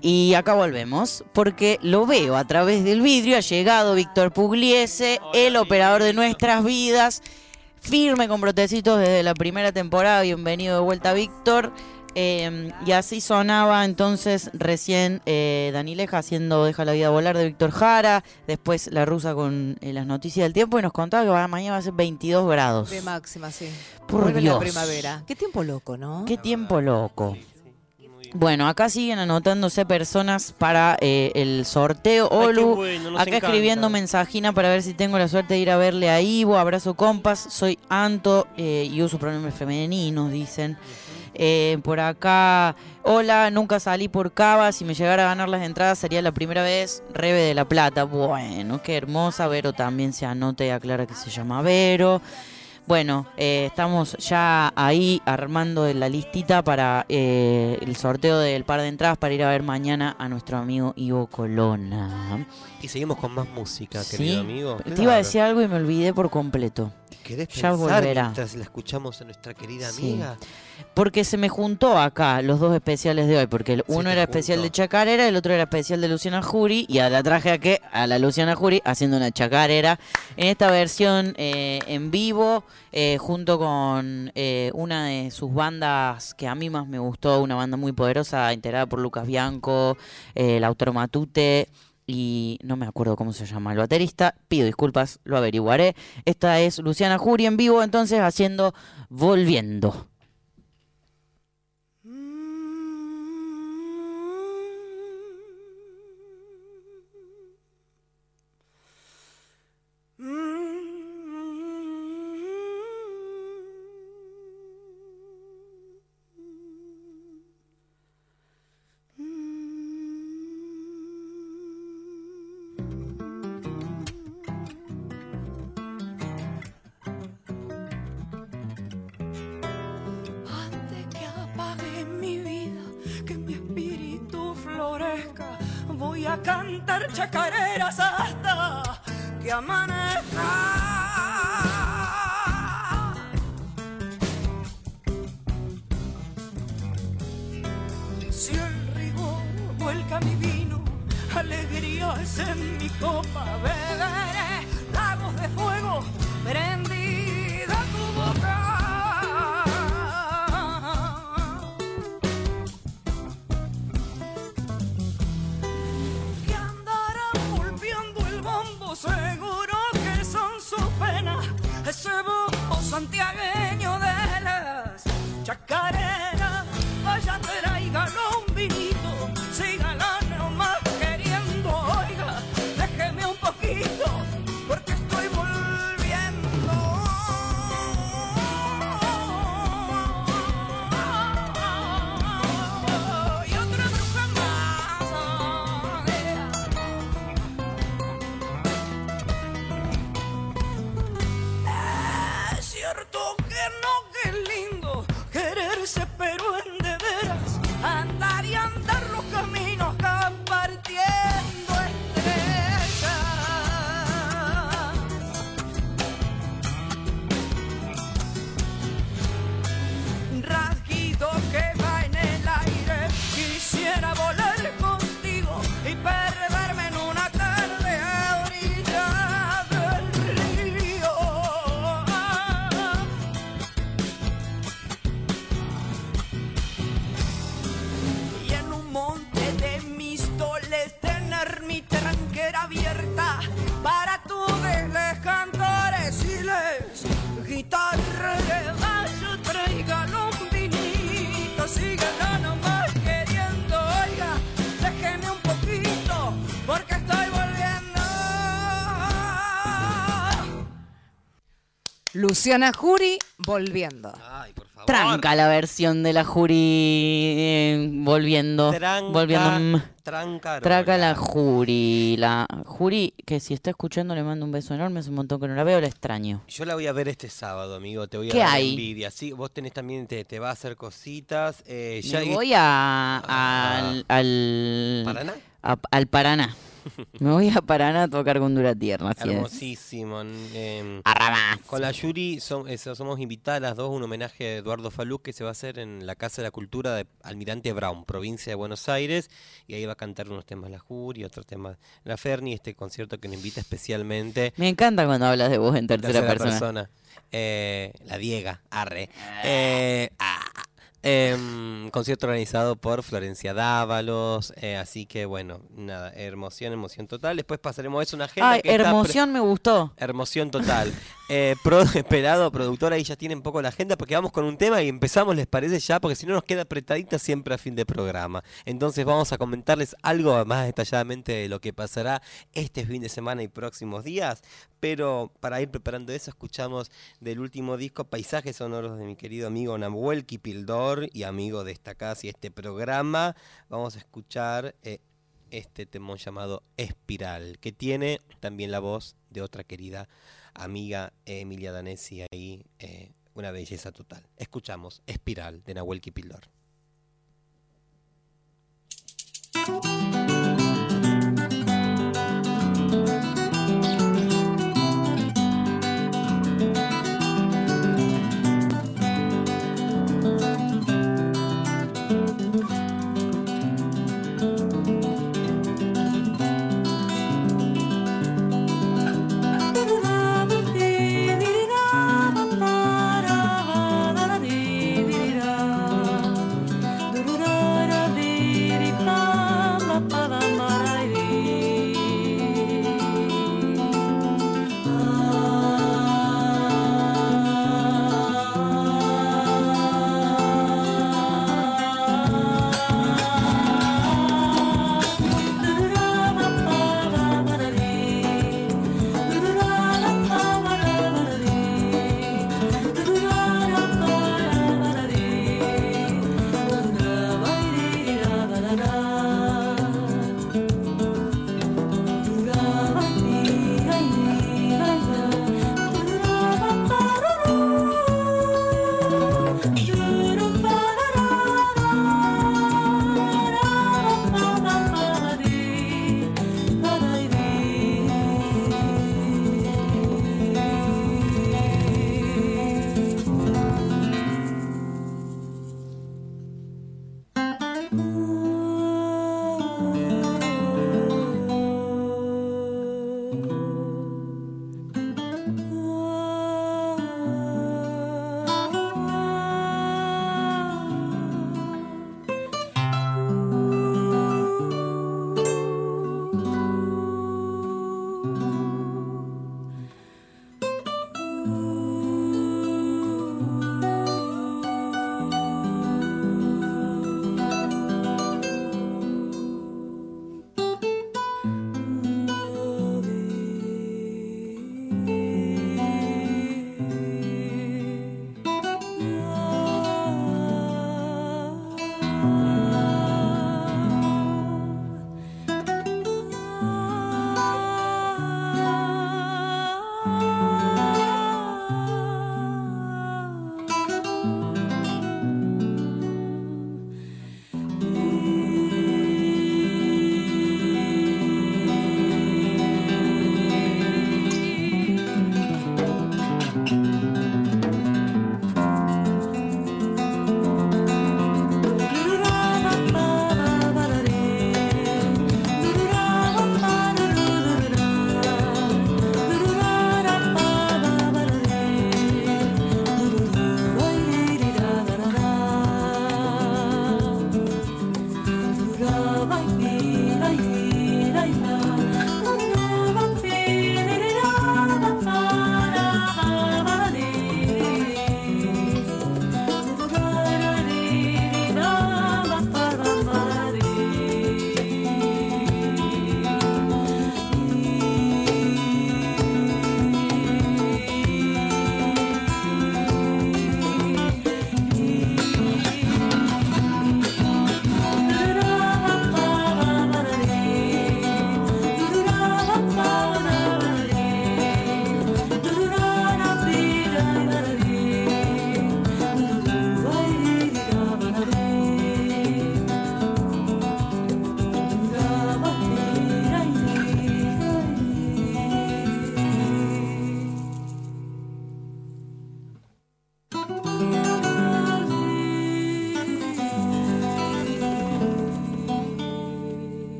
Y acá volvemos, porque lo veo a través del vidrio. Ha llegado Víctor Pugliese, el operador de nuestras vidas, firme con brotecitos desde la primera temporada. Bienvenido de vuelta, Víctor. Eh, y así sonaba entonces recién eh, Danileja haciendo Deja la vida volar de Víctor Jara, después la rusa con eh, las noticias del tiempo y nos contaba que para mañana va a ser 22 grados. De máxima, sí. Por Vuelve la Dios. primavera. Qué tiempo loco, ¿no? Qué tiempo loco. Bueno, acá siguen anotándose personas para eh, el sorteo. Olu, bueno, acá encanta. escribiendo mensajina para ver si tengo la suerte de ir a verle a Ivo. Abrazo compas, soy Anto eh, y uso pronombres femeninos, dicen. Eh, por acá, hola, nunca salí por Cava. Si me llegara a ganar las entradas sería la primera vez. Rebe de la Plata. Bueno, qué hermosa. Vero también se anota y aclara que se llama Vero. Bueno, eh, estamos ya ahí armando la listita para eh, el sorteo del par de entradas para ir a ver mañana a nuestro amigo Ivo Colona. Y seguimos con más música, Sí, querido amigo. Te iba a decir algo y me olvidé por completo. ¿Querés Ya pensar volverá. mientras la escuchamos a nuestra querida Sí. amiga? Porque se me juntó acá los dos especiales de hoy, porque el uno era especial de Chacarera, el otro era especial de Luciana Jury, y a la traje a qué? A la Luciana Jury haciendo una Chacarera en esta versión eh, en vivo, eh, junto con eh, una de sus bandas que a mí más me gustó, una banda muy poderosa, integrada por Lucas Bianco, Lautaro Matute. Y no me acuerdo cómo se llama el baterista. Pido disculpas, lo averiguaré. Esta es Luciana Jury en vivo, entonces haciendo Volviendo. Cantar chacareras hasta que amanezca. Si el rigor vuelca mi vino, alegría es en mi copa, beberé lagos de fuego, prendida Luciana Jury volviendo. Tranca la versión de la Jury eh, volviendo. Tranca, volviendo. Tranca la Jury. La Jury, que si está escuchando le mando un beso enorme. Es un montón que no la veo, la extraño. Yo la voy a ver este sábado, amigo. Te voy a ¿Qué dar hay? envidia. Sí, vos tenés también, te, te va a hacer cositas. Eh, ya Me voy a, al, al, ¿Paraná? a- al Paraná. Me voy a Paraná a tocar con Dura Tierna. así. Hermosísimo. Arrabás. con la Yuri eh, somos invitadas las dos un homenaje a Eduardo Falú que se va a hacer en la Casa de la Cultura de Almirante Brown, provincia de Buenos Aires. Y ahí va a cantar unos temas la Yuri, otros temas la Ferni. Este concierto que nos invita especialmente. Me encanta cuando hablas de vos en tercera, persona. Eh, la Diega, arre. Eh, ah, em, concierto organizado por Florencia Dávalos. eh, así que bueno, nada, emoción, emoción total. Después pasaremos a eso, una agenda Ay, que está Hermoción me gustó. Hermoción total. Eh, pro, esperado, productora, ahí ya tiene un poco la agenda porque vamos con un tema y empezamos, ¿les parece ya? Porque si no nos queda apretadita siempre a fin de programa. Entonces vamos a comentarles algo más detalladamente de lo que pasará este fin de semana y próximos días. Pero para ir preparando eso, escuchamos del último disco Paisajes Sonoros de mi querido amigo Nahuel Kipildor y amigo de esta casa y este programa. Vamos a escuchar eh, este temón llamado Espiral, que tiene también la voz de otra querida amiga Emilia Danesi ahí, eh, una belleza total. Escuchamos Espiral de Nahuel Kipildor.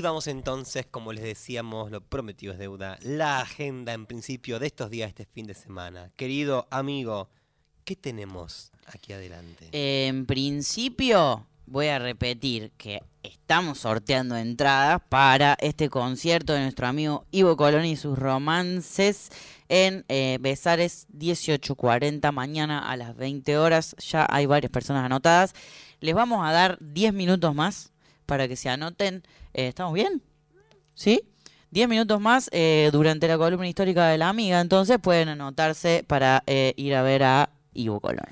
Y vamos entonces, como les decíamos, lo prometido es deuda, la agenda en principio de estos días, este fin de semana. Querido amigo, ¿qué tenemos aquí adelante? En principio, voy a repetir que estamos sorteando entradas para este concierto de nuestro amigo Ivo Colón y sus romances en eh, Besares 1840 mañana a las 20 horas. Ya hay varias personas anotadas. Les vamos a dar 10 minutos más para que se anoten. Eh, ¿Estamos bien? ¿Sí? 10 minutos más eh, durante la columna histórica de la amiga. Entonces pueden anotarse para eh, ir a ver a Ivo Colón.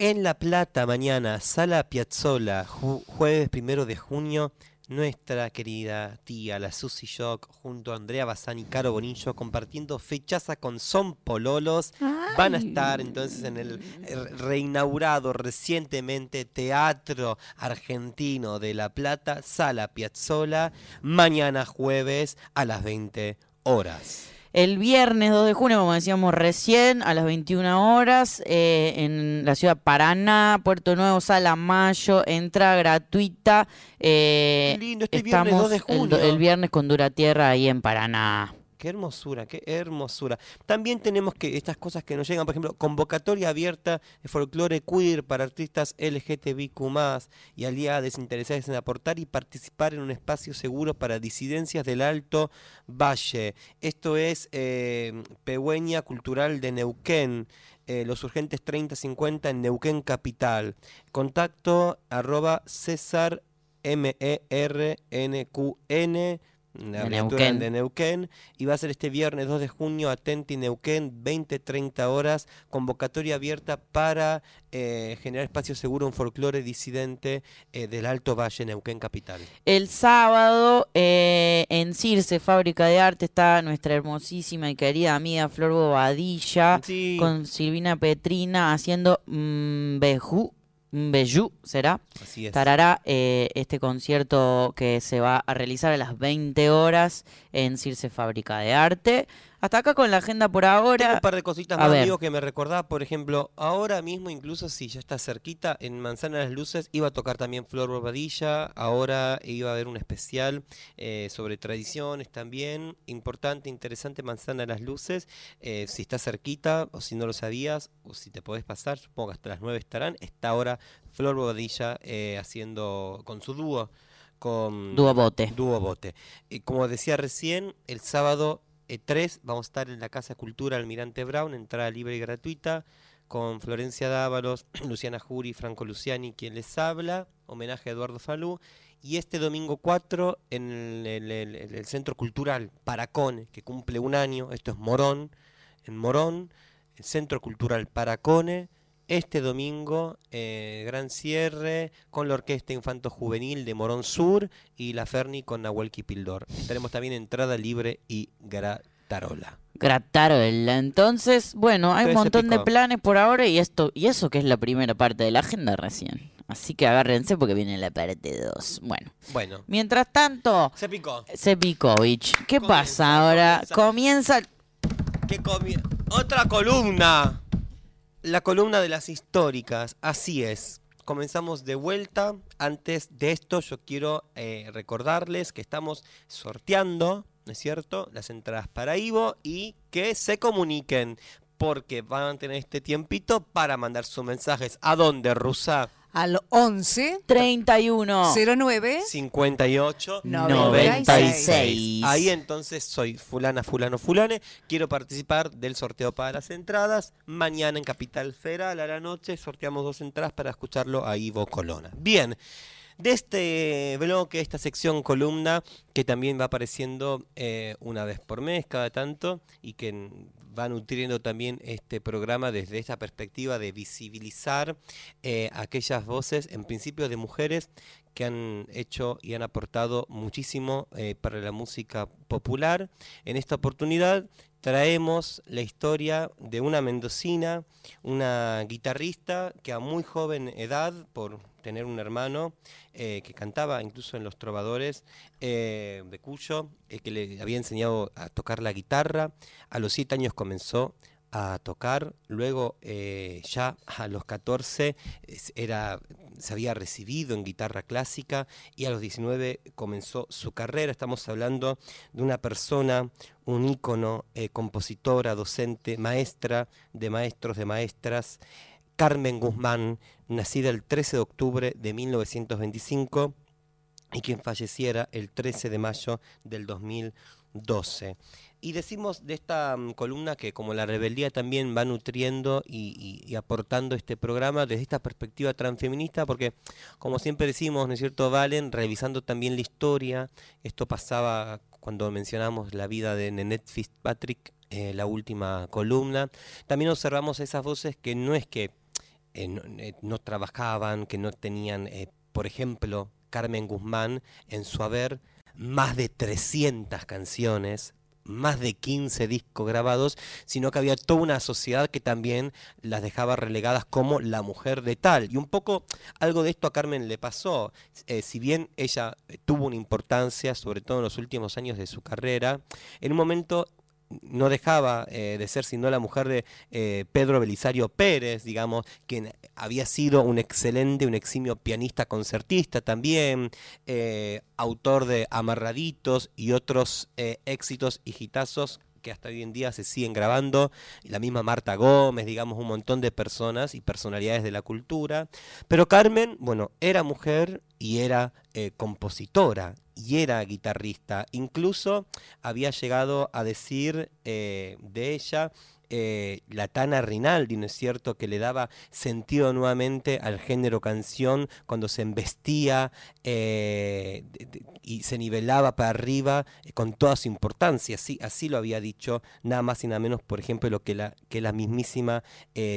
En La Plata, mañana, Sala Piazzola, ju- jueves primero de junio, nuestra querida tía, la Susi Shock, junto a Andrea Bazán y Caro Bonillo, compartiendo fechaza con Son Pololos. Van a estar entonces en el eh, reinaugurado recientemente Teatro Argentino de La Plata, Sala Piazzola, mañana jueves a las 20 horas. El viernes 2 de junio, como decíamos recién, a las 21 horas, eh, en la ciudad de Paraná, Puerto Nuevo, Sala Mayo, entrada gratuita. eh, lindo, este viernes estamos 2 de el junio. El, viernes con Dura Tierra ahí en Paraná. Qué hermosura, qué hermosura. También tenemos que estas cosas que nos llegan, por ejemplo, convocatoria abierta de folclore queer para artistas LGTBIQ+, y aliadas interesadas en aportar y participar en un espacio seguro para disidencias del Alto Valle. Esto es eh, Pegüeña Cultural de Neuquén. eh, los urgentes 3050 en Neuquén Capital. Contacto arroba César M-E-R-N-Q-N. La De Neuquén. de Neuquén y va a ser este viernes 2 de junio Atenti Neuquén 20-30 horas convocatoria abierta para eh, generar espacio seguro un folclore disidente eh, del Alto Valle Neuquén Capital El sábado en en Circe, Fábrica de Arte, está nuestra hermosísima y querida amiga Flor Bobadilla Sí. con Silvina Petrina haciendo mm, Bejú. Bellú será. Así es. Tarará eh, este concierto que se va a realizar a las 20 horas en Circe Fábrica de Arte. Hasta acá con la agenda por ahora. Tengo un par de cositas más, ver. amigo, que me recordaba. Por ejemplo, ahora mismo, incluso si ya está cerquita, en Manzana de las Luces iba a tocar también Flor Bobadilla. Ahora iba a haber un especial eh, sobre tradiciones también. Importante, interesante, Manzana de las Luces. Eh, si está cerquita, o si no lo sabías, o si te podés pasar, supongo que hasta las 9 estarán. Está ahora Flor Bobadilla eh, haciendo con su dúo. Con Dúo Bote. Dúo Bote. Y como decía recién, el sábado eh, 3 vamos a estar en la Casa Cultura Almirante Brown, entrada libre y gratuita, con Florencia Dávalos, Luciana Juri, Franco Luciani, quien les habla, homenaje a Eduardo Falú. Y este domingo 4 en el, el- Centro Cultural Paracone, que cumple un año, esto es Morón, en Morón, el Centro Cultural Paracone. Este domingo, eh, gran cierre con la Orquesta Infanto Juvenil de Morón Sur y la Ferni con Nahuel Kipildor. Estaremos también entrada libre y gratarola. Gratarola. Entonces, bueno, hay un se montón de picó. planes por ahora y esto y eso que es la primera parte de la agenda recién. Así que agárrense porque viene la parte 2. Bueno, Bueno, mientras tanto, se picó. Sepikovic, ¿qué pasa ahora? Comienza ¿Qué comi- Otra columna. La columna de las históricas. Así es. Comenzamos de vuelta. Antes de esto, yo quiero eh, recordarles que estamos sorteando, ¿no es cierto?, las entradas para Ivo y que se comuniquen. Porque van a tener este tiempito para mandar sus mensajes. ¿A dónde, Rusa? Al 11 31 09 58 96. Ahí entonces soy fulana, fulano, fulane. Quiero participar del sorteo para las entradas. Mañana en Capital Federal a la noche sorteamos dos entradas para escucharlo a Ivo Colona. Bien. De este bloque, esta sección columna, que también va apareciendo eh, una vez por mes, cada tanto, y que va nutriendo también este programa desde esta perspectiva de visibilizar eh, aquellas voces, en principio de mujeres, que han hecho y han aportado muchísimo eh, para la música popular. En esta oportunidad traemos la historia de una mendocina, una guitarrista que a muy joven edad, por tener un hermano eh, que cantaba incluso en Los Trovadores eh, de Cuyo, eh, que le había enseñado a tocar la guitarra, a los siete años comenzó a tocar, luego eh, ya a los 14 es- era, se había recibido en guitarra clásica y a los 19 comenzó su carrera. Estamos hablando de una persona, un ícono, eh, compositora, docente, maestra de maestros, de maestras, Carmen Guzmán, nacida el 13 de octubre de 1925 y quien falleciera el 13 de mayo del 2012. Y decimos de esta mm, columna que como la rebeldía también va nutriendo y, aportando este programa desde esta perspectiva transfeminista, porque como siempre decimos, ¿no es cierto, Valen? Revisando también la historia, esto pasaba cuando mencionamos la vida de Nenette Fitzpatrick, eh, la última columna, también observamos esas voces que no es que eh, no, eh, no trabajaban, que no tenían, por ejemplo, Carmen Guzmán en su haber más de 300 canciones, más de 15 discos grabados, sino que había toda una sociedad que también las dejaba relegadas como la mujer de tal. Y un poco algo de esto a Carmen le pasó. Eh, si bien ella eh, tuvo una importancia, sobre todo en los últimos años de su carrera, en un momento no dejaba eh, de ser sino la mujer de eh, Pedro Belisario Pérez, digamos, quien había sido un excelente, un eximio pianista concertista también, eh, autor de Amarraditos y otros eh, éxitos y hitazos que hasta hoy en día se siguen grabando, la misma Marta Gómez, digamos, un montón de personas y personalidades de la cultura. Pero Carmen, bueno, era mujer y era eh, compositora y era guitarrista. Incluso había llegado a decir eh, de ella eh, la Tana Rinaldi, ¿no es cierto?, que le daba sentido nuevamente al género canción cuando se embestía eh, y se nivelaba para arriba eh, con toda su importancia. Así, así lo había dicho nada más y nada menos, por ejemplo, lo que la, que la mismísima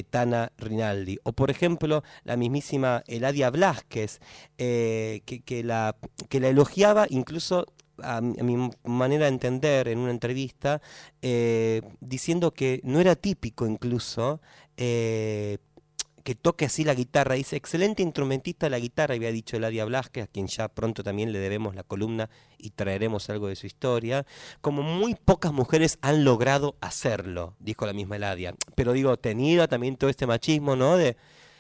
Tana Rinaldi. O, por ejemplo, la mismísima Eladia Blasquez, que, que la, que la elogiaba incluso a, mi manera de entender en una entrevista, eh, diciendo que no era típico incluso eh, que toque así la guitarra. Dice, excelente instrumentista la guitarra, había dicho Eladia Blasquez, a quien ya pronto también le debemos la columna y traeremos algo de su historia. Como muy pocas mujeres han logrado hacerlo, dijo la misma Eladia. Pero digo, tenida también todo este machismo, ¿no? De,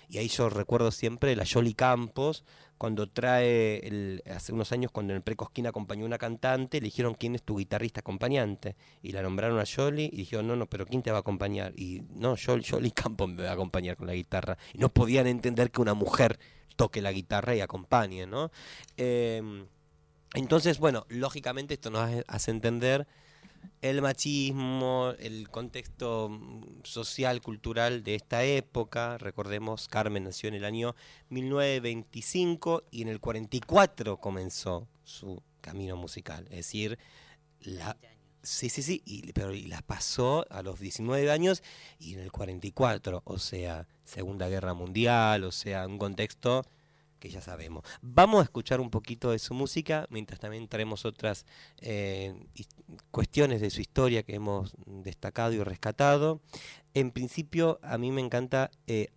y ahí yo recuerdo siempre la Yoli Campos, cuando trae, el- hace unos años cuando en el Precosquín acompañó una cantante, le dijeron quién es tu guitarrista acompañante. Y la nombraron a Yoli y dijeron, no, no, pero ¿quién te va a acompañar? Y no, Yoli, Yoli Campos me va a acompañar con la guitarra. Y no podían entender que una mujer toque la guitarra y acompañe, ¿no? Em, entonces, bueno, lógicamente esto nos hace entender el machismo, el contexto social, cultural de esta época. Recordemos, Carmen nació en el año 1925 y en el 44 comenzó su camino musical. Es decir, la, sí, sí, sí, y, pero y la pasó a los 19 años y en el 44, o sea, Segunda Guerra Mundial, o sea, un contexto que ya sabemos. Vamos a escuchar un poquito de su música, mientras también traemos otras eh, cuestiones de su historia que hemos destacado y rescatado. En principio, a mí me encanta eh,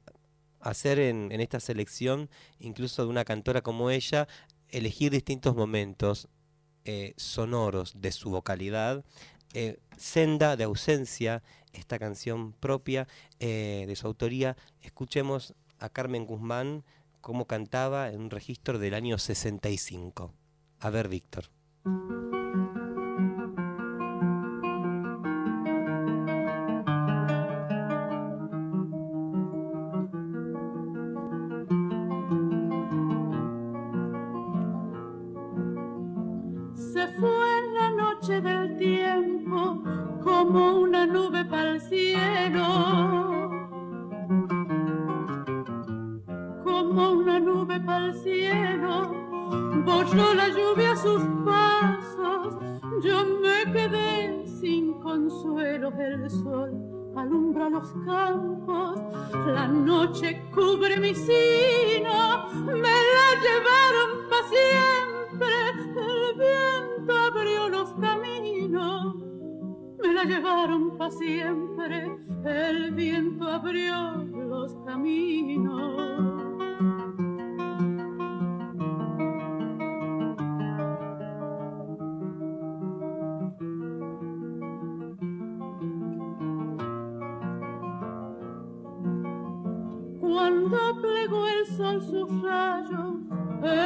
hacer en, esta selección, incluso de una cantora como ella, elegir distintos momentos eh, sonoros de su vocalidad. Senda de ausencia, esta canción propia de su autoría. Escuchemos a Carmen Guzmán cómo cantaba en un registro del año 65. A ver, Víctor.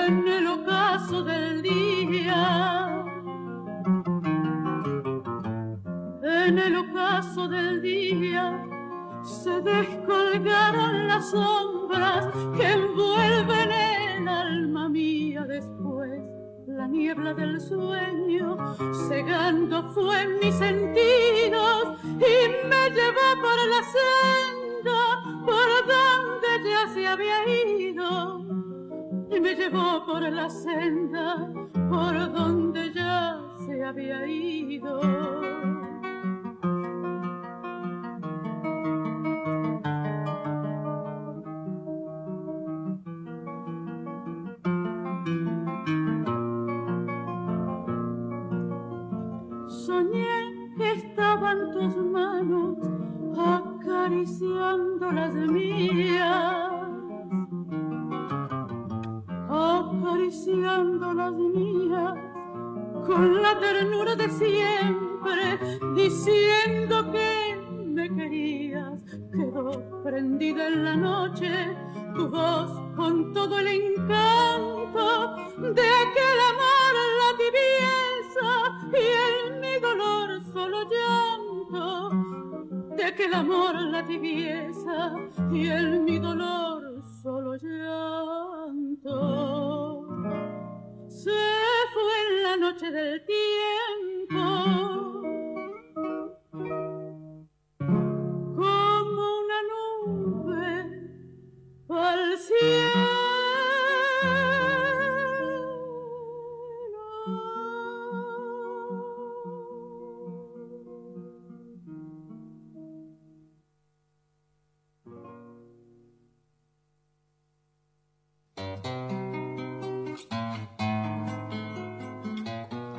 En el ocaso del día. En el ocaso del día se descolgaron las sombras que envuelven el alma mía después. La niebla del sueño cegando fue mis sentidos y me llevó por la senda por donde ya se había ido. Me llevó por la senda por donde ya se había ido. Soñé que estaban tus manos acariciando las mías, acariciando las mías con la ternura de siempre, diciendo que me querías. Quedó prendida en la noche tu voz con todo el encanto de aquel amor, la tibieza y en mi dolor solo llanto. De aquel amor, la tibieza y en mi dolor solo llanto. Se fue en la noche del tiempo. Como una nube al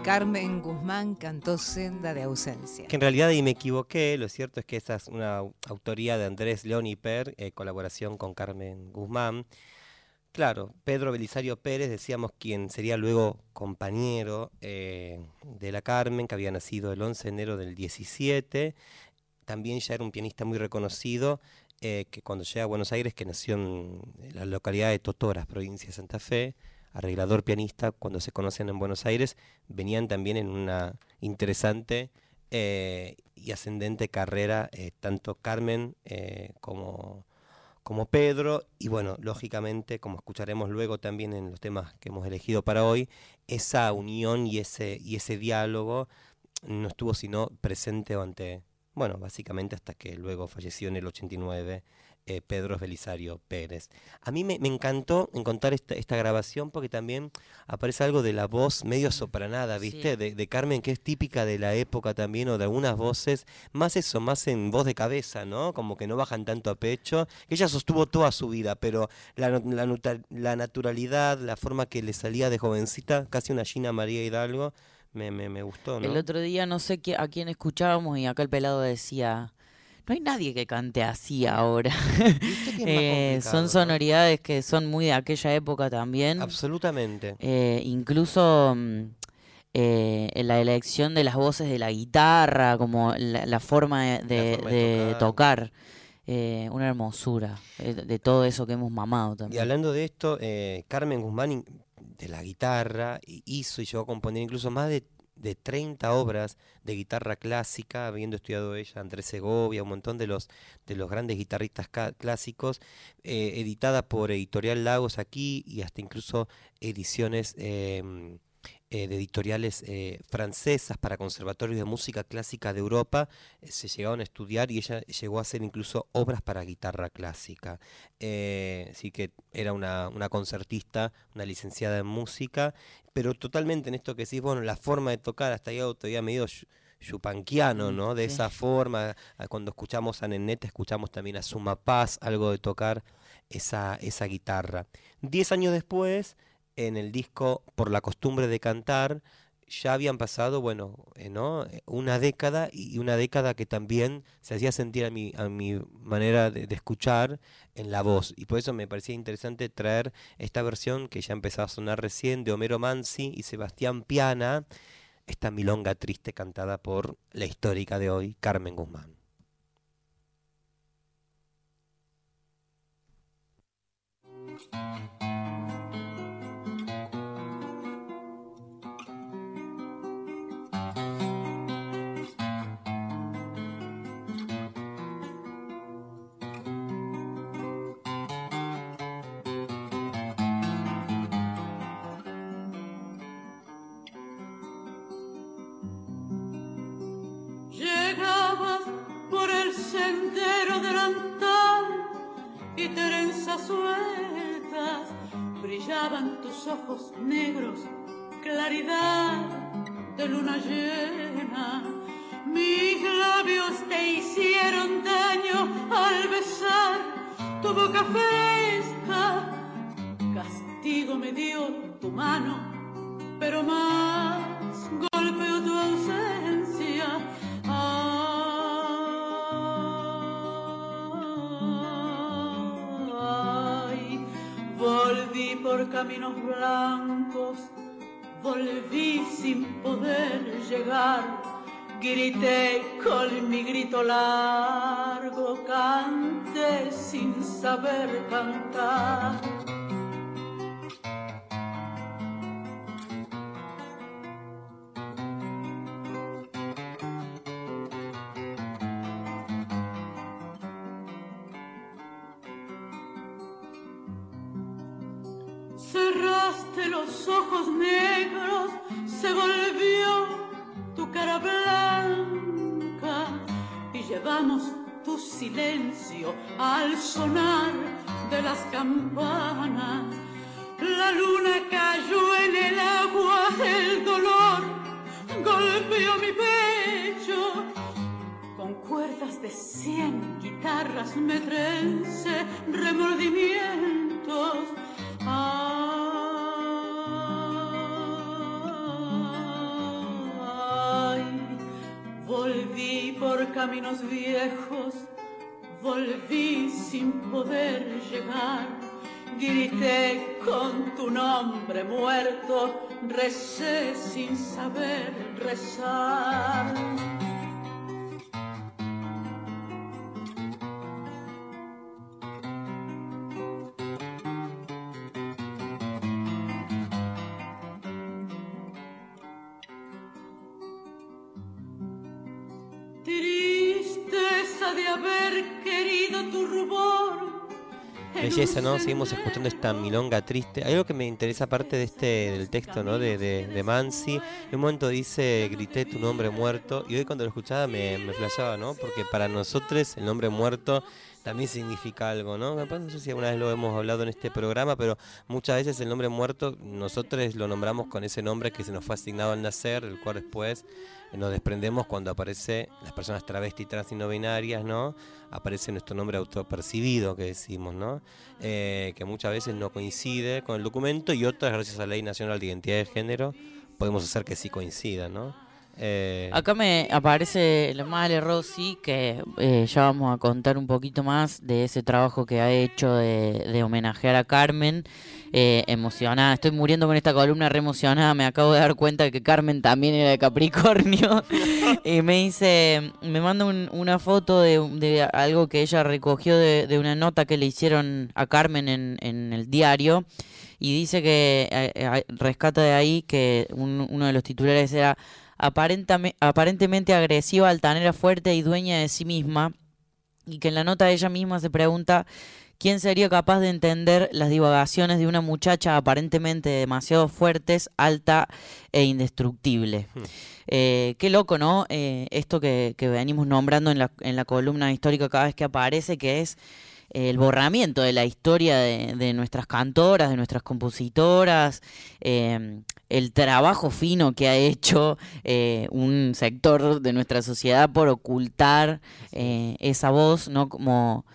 Carmen Guzmán cantó Senda de ausencia. Que en realidad ahí me equivoqué, lo cierto es que esa es una au- autoría de Andrés Leoniper, eh, colaboración con Carmen Guzmán. Claro, Pedro Belisario Pérez, decíamos quien sería luego compañero eh, de la Carmen, que había nacido el 11 de enero del 17. También ya era un pianista muy reconocido, eh, que cuando llega a Buenos Aires, que nació en la localidad de Totoras, provincia de Santa Fe, arreglador pianista, cuando se conocen en Buenos Aires, venían también en una interesante eh, y ascendente carrera, eh, tanto Carmen eh, como, como Pedro, y bueno, lógicamente, como escucharemos luego también en los temas que hemos elegido para hoy, esa unión y ese, y ese diálogo no estuvo sino presente ante, bueno, básicamente hasta que luego falleció en el 89 eh, Pedro Belisario Pérez. A mí me, me encantó encontrar esta, esta grabación porque también aparece algo de la voz medio sopranada, ¿viste? Sí. De, de Carmen, que es típica de la época también, o de algunas voces, más eso, más en voz de cabeza, ¿no? Como que no bajan tanto a pecho. Ella sostuvo toda su vida, pero la, naturalidad, la forma que le salía de jovencita, casi una Gina María Hidalgo, me, me, me gustó, ¿no? El otro día no sé a quién escuchábamos y acá el pelado decía, no hay nadie que cante así ahora. Eh, son no? sonoridades que son muy de aquella época también. Absolutamente. Eh, incluso mm, eh, la elección de las voces de la guitarra, como la, la forma de, de- forma de de tocar, eh, una hermosura eh, de todo eso que hemos mamado Y también. hablando de esto, eh, Carmen Guzmán de la guitarra hi- hizo y llegó a componer incluso más de, de 30 obras de guitarra clásica, habiendo estudiado ella Andrés Segovia, un montón de los, de los grandes guitarristas clásicos, eh, editada por Editorial Lagos aquí y hasta incluso ediciones em, eh, de editoriales eh, francesas para conservatorios de música clásica de Europa, eh, se llegaron a estudiar y ella llegó a hacer incluso obras para guitarra clásica. Así que era una, una concertista, una licenciada en música, pero totalmente en esto que decís, bueno, la forma de tocar hasta ahí todavía medio yupanquiano, Mm, ¿no? De sí. esa forma, cuando escuchamos a Nenete, escuchamos también a Suma Paz, algo de tocar esa, esa guitarra. Diez años después, en el disco Por la costumbre de cantar, ya habían pasado, bueno, eh, ¿no? Eh, una década y una década que también se hacía sentir a mi, a mi manera de, escuchar en la voz. Y por eso me parecía interesante traer esta versión que ya empezaba a sonar recién de Homero Mansi y Sebastián Piana, esta milonga triste cantada por la histórica de hoy, Carmen Guzmán. Sendero delantal y trenzas sueltas brillaban tus ojos negros, claridad de luna llena. Mis labios te hicieron daño al besar tu boca fresca. Castigo me dio tu mano, pero más caminos blancos, volví sin poder llegar. Grité con mi grito largo, canté sin saber cantar. Silencio al sonar de las campanas. La luna cayó en el agua, el dolor golpeó mi pecho. Con cuerdas de cien guitarras me trence remordimientos. Ay, caminos viejos, volví sin poder llegar. Grité con tu nombre muerto, recé sin saber rezar. Belleza, ¿no? Seguimos escuchando esta milonga triste. Hay algo que me interesa aparte de este del texto, ¿no? De, de, de Mansi. En un momento dice, grité tu nombre muerto. Y hoy cuando lo escuchaba me, me flashaba, ¿no? Porque para nosotros el nombre muerto también significa algo, ¿no? No sé si alguna vez lo hemos hablado en este programa, pero muchas veces el nombre muerto nosotros lo nombramos con ese nombre que se nos fue asignado al nacer, el cual después nos desprendemos cuando aparece las personas travesti, trans y no binarias, ¿no? Aparece nuestro nombre autopercibido que decimos, ¿no? Eh, que muchas veces no coincide con el documento y otras, gracias a la Ley Nacional de Identidad de Género, podemos hacer que sí coincida, ¿no? Eh, Acá me aparece la madre Rosy, que eh, ya vamos a contar un poquito más de ese trabajo que ha hecho de, homenajear a Carmen. Eh, emocionada, estoy muriendo con esta columna re emocionada. Me acabo de dar cuenta que Carmen también era de Capricornio. y me dice, me manda un- una foto de, de algo que ella recogió de, de una nota que le hicieron a Carmen en, en el diario. Y dice que rescata de ahí que un- uno de los titulares era aparentemente agresiva, altanera, fuerte y dueña de sí misma. Y que en la nota ella misma se pregunta quién sería capaz de entender las divagaciones de una muchacha aparentemente demasiado fuertes, alta e indestructible. Eh, qué loco, ¿no? Eh, esto que, que venimos nombrando en la, en la columna histórica cada vez que aparece, que es el borramiento de la historia de, de nuestras cantoras, de nuestras compositoras, eh, el trabajo fino que ha hecho eh, un sector de nuestra sociedad por ocultar eh, esa voz, ¿no? Como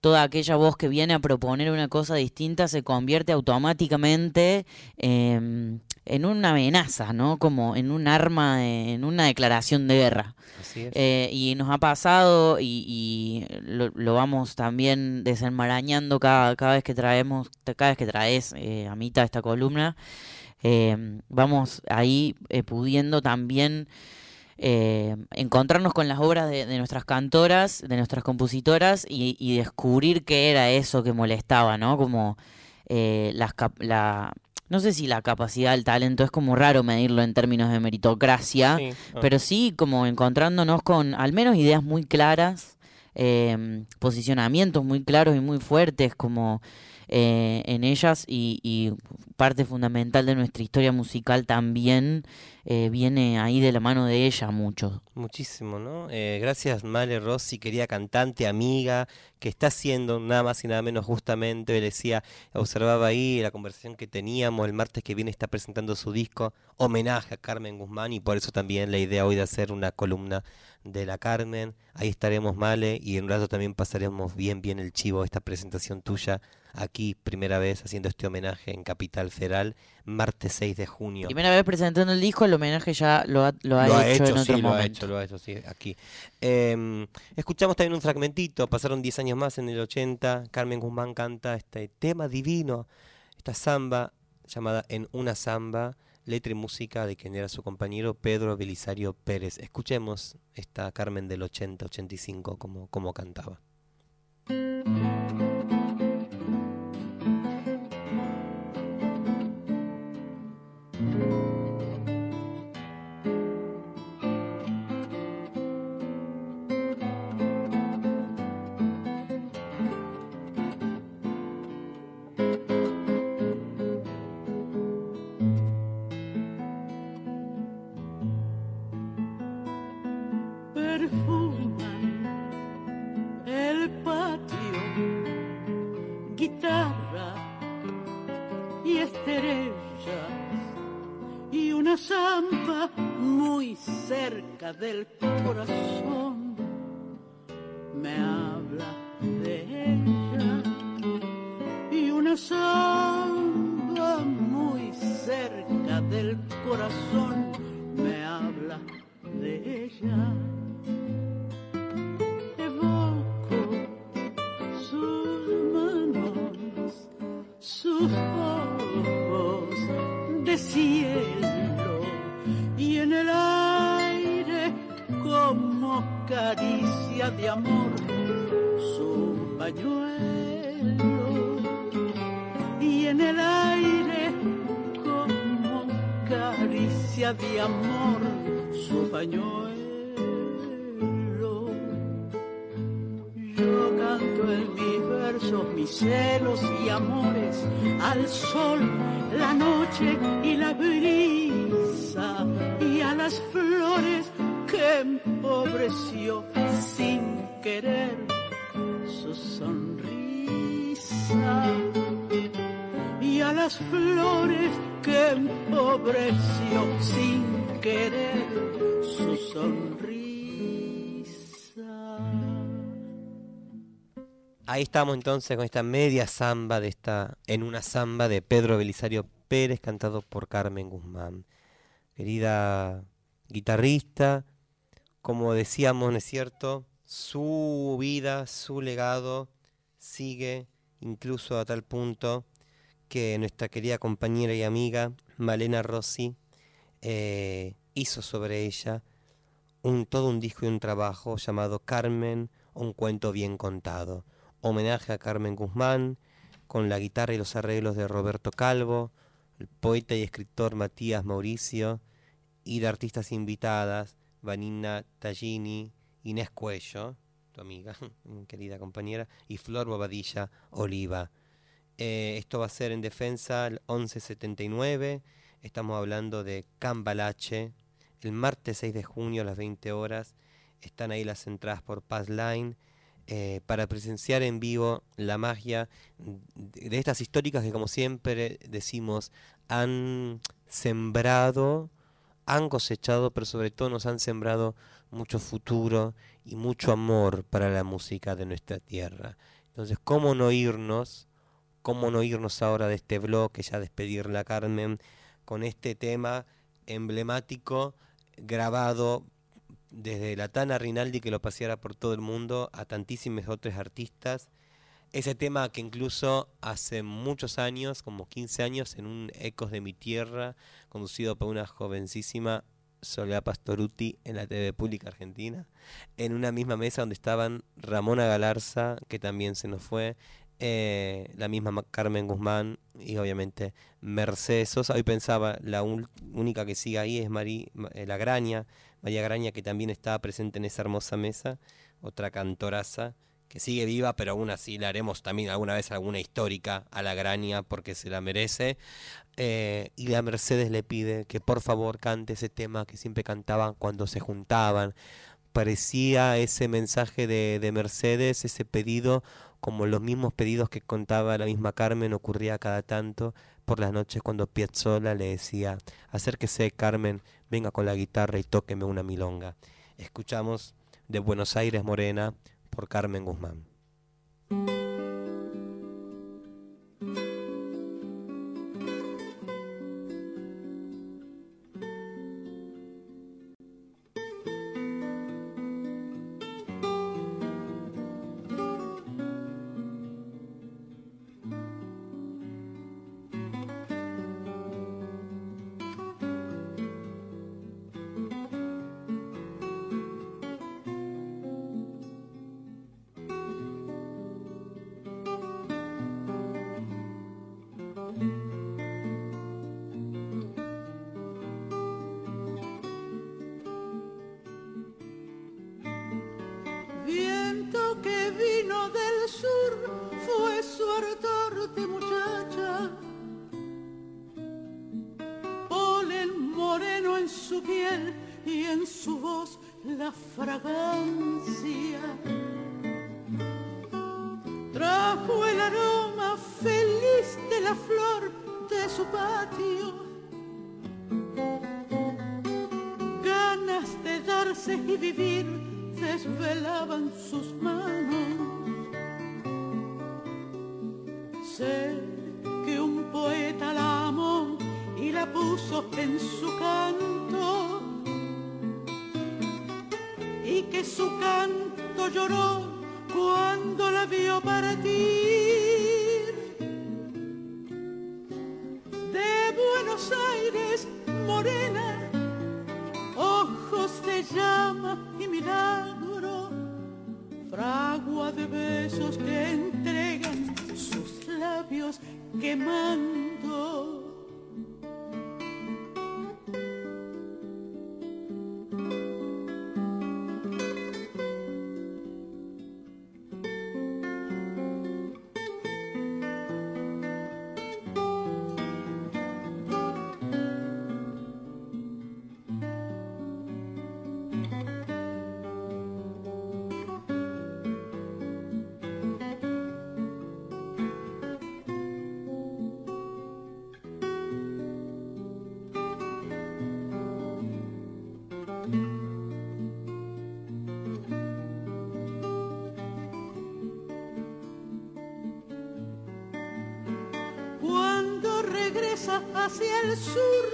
toda aquella voz que viene a proponer una cosa distinta se convierte automáticamente em, en una amenaza, ¿no? Como en un arma, de- en una declaración de guerra. Así es. Eh, y nos ha pasado y, y lo, lo vamos también desenmarañando cada, cada vez que traemos, cada vez que traes eh, a mitad esta columna. eh, vamos ahí pudiendo también encontrarnos con las obras de, de nuestras cantoras, de nuestras compositoras y, y descubrir qué era eso que molestaba, ¿no? Como eh, las la, no sé si la capacidad, el talento, es como raro medirlo en términos de meritocracia, Sí, ah. pero sí como encontrándonos con al menos ideas muy claras, eh, posicionamientos muy claros y muy fuertes como eh, en ellas y, parte fundamental de nuestra historia musical también eh, viene ahí de la mano de ella mucho. Muchísimo, ¿no? Eh, gracias, Male Rossi, querida cantante, amiga, que está haciendo nada más y nada menos justamente, decía, observaba ahí la conversación que teníamos, el martes que viene está presentando su disco, homenaje a Carmen Guzmán, y por eso también la idea hoy de hacer una columna de la Carmen. Ahí estaremos, Male, y en un rato también pasaremos bien, bien el chivo, esta presentación tuya, aquí, primera vez, haciendo este homenaje en Capital Federal, martes 6 de junio. Primera vez presentando el disco, el homenaje ya lo ha, lo ha hecho, en sí, otro lo ha hecho, lo ha hecho, sí, aquí. Eh, escuchamos también un fragmentito, pasaron 10 años más en el 80, Carmen Guzmán canta este tema divino, esta samba llamada En una samba, letra y música de quien era su compañero Pedro Belisario Pérez. Escuchemos esta Carmen del 80-85 como, como cantaba. Ahí estamos entonces con esta media samba de esta en una samba de Pedro Belisario Pérez cantado por Carmen Guzmán. Querida guitarrista, como decíamos, ¿no es cierto? Su vida, su legado sigue incluso a tal punto que nuestra querida compañera y amiga Malena Rossi eh, hizo sobre ella un, todo un disco y un trabajo llamado Carmen, un cuento bien contado. Homenaje a Carmen Guzmán, con la guitarra y los arreglos de Roberto Calvo, el poeta y escritor Matías Mauricio, y de artistas invitadas, Vanina Tallini, Inés Cuello, tu amiga, mi querida compañera, y Flor Bobadilla Oliva. Eh, esto va a ser en defensa el 1179, estamos hablando de Cambalache, el martes 6 de junio a las 20 horas, están ahí las entradas por Passline, eh, para presenciar en vivo la magia de estas históricas que como siempre decimos han sembrado, han cosechado, pero sobre todo nos han sembrado mucho futuro y mucho amor para la música de nuestra tierra. Entonces, ¿cómo no irnos? ¿Cómo no irnos ahora de este bloque, ya despedirla Carmen, con este tema emblemático grabado desde la Tana Rinaldi que lo paseara por todo el mundo a tantísimos otros artistas. Ese tema que incluso hace muchos años, como 15 años, en un Ecos de mi Tierra, conducido por una jovencísima Soledad Pastoruti en la TV Pública Argentina, en una misma mesa donde estaban Ramona Galarza, que también se nos fue, eh, la misma Ma- Carmen Guzmán y obviamente Mercedes Sosa. Hoy pensaba, la única que sigue ahí es Mari, Ma- eh, la Graña, María Graña, que también está presente en esa hermosa mesa, otra cantoraza que sigue viva, pero aún así le haremos también alguna vez alguna histórica a la Graña porque se la merece. Eh, y la Mercedes le pide que por favor cante ese tema que siempre cantaban cuando se juntaban. Parecía ese mensaje de, de Mercedes, ese pedido, como los mismos pedidos que contaba la misma Carmen, ocurría cada tanto por las noches cuando Piazzolla le decía, acérquese Carmen, venga con la guitarra y tóqueme una milonga. Escuchamos de Buenos Aires Morena por Carmen Guzmán. Hacia el sur,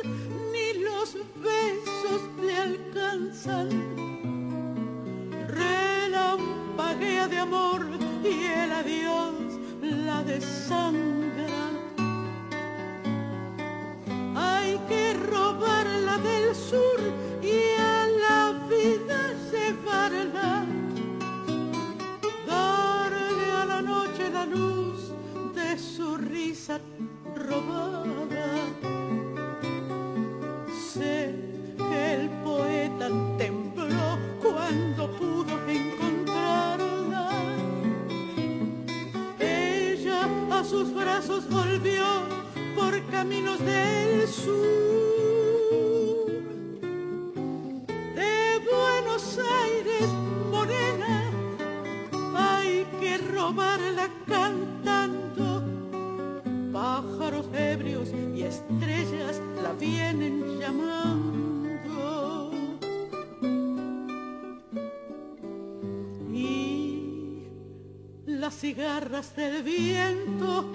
cigarras del viento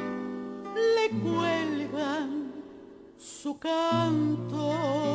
le cuelgan su canto.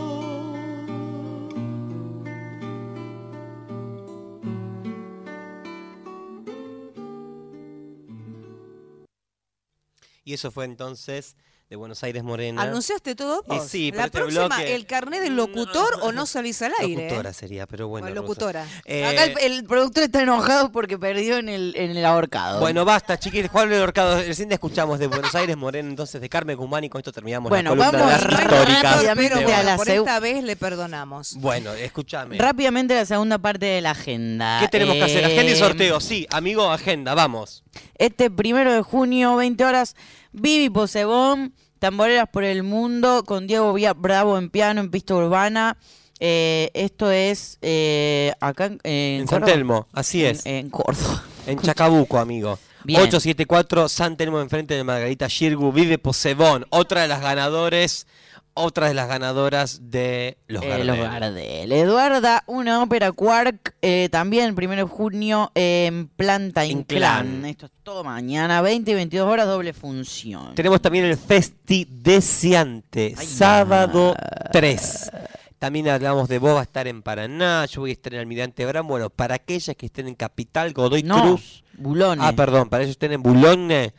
Y eso fue entonces de Buenos Aires Morena. ¿Anunciaste todo Y vos? sí, La este próxima, bloque- el carnet del locutor o no salís al aire. Locutora ¿eh? sería, pero bueno. O Rosa. locutora. Eh, Acá el, el productor está enojado porque perdió en el, en el ahorcado. Bueno, basta, chiquis. Juan Luis Horcado, recién escuchamos de Buenos Aires Morena, entonces de Carmen Guzmán y con esto terminamos Bueno, la columna vamos de históricas. a Pero a bueno, la por esta vez le perdonamos. Bueno, escúchame. Rápidamente la segunda parte de la agenda. ¿Qué tenemos que hacer? Agenda y Eh, sorteo. Sí, amigo, agenda, vamos. Este primero de junio, 20 horas, Vivi Posebón, Tamboreras por el Mundo, con Diego Vía Bravo en piano, en pista urbana. Eh, esto es eh, acá en, en En San. Telmo, así es. En, en Córdoba. En Chacabuco, amigo. Bien. 874 San Telmo enfrente de Margarita Shirgu. Vive Posebón, otra de las ganadores, otra de las ganadoras de los Eh, Gardel. los Gardel. Eduarda, una ópera Quark, eh, también primero de junio en Planta Inclán. Inclán. Esto es todo mañana, 20 y 22 horas, doble función. Tenemos también el Festi Deseante, sábado 3. También hablamos de vos, va a estar en Paraná, yo voy a estar en Almirante Brown. Bueno, para aquellas que estén en Capital, Godoy No, Cruz. Boulogne. Ah, perdón, para ellos estén en Boulogne.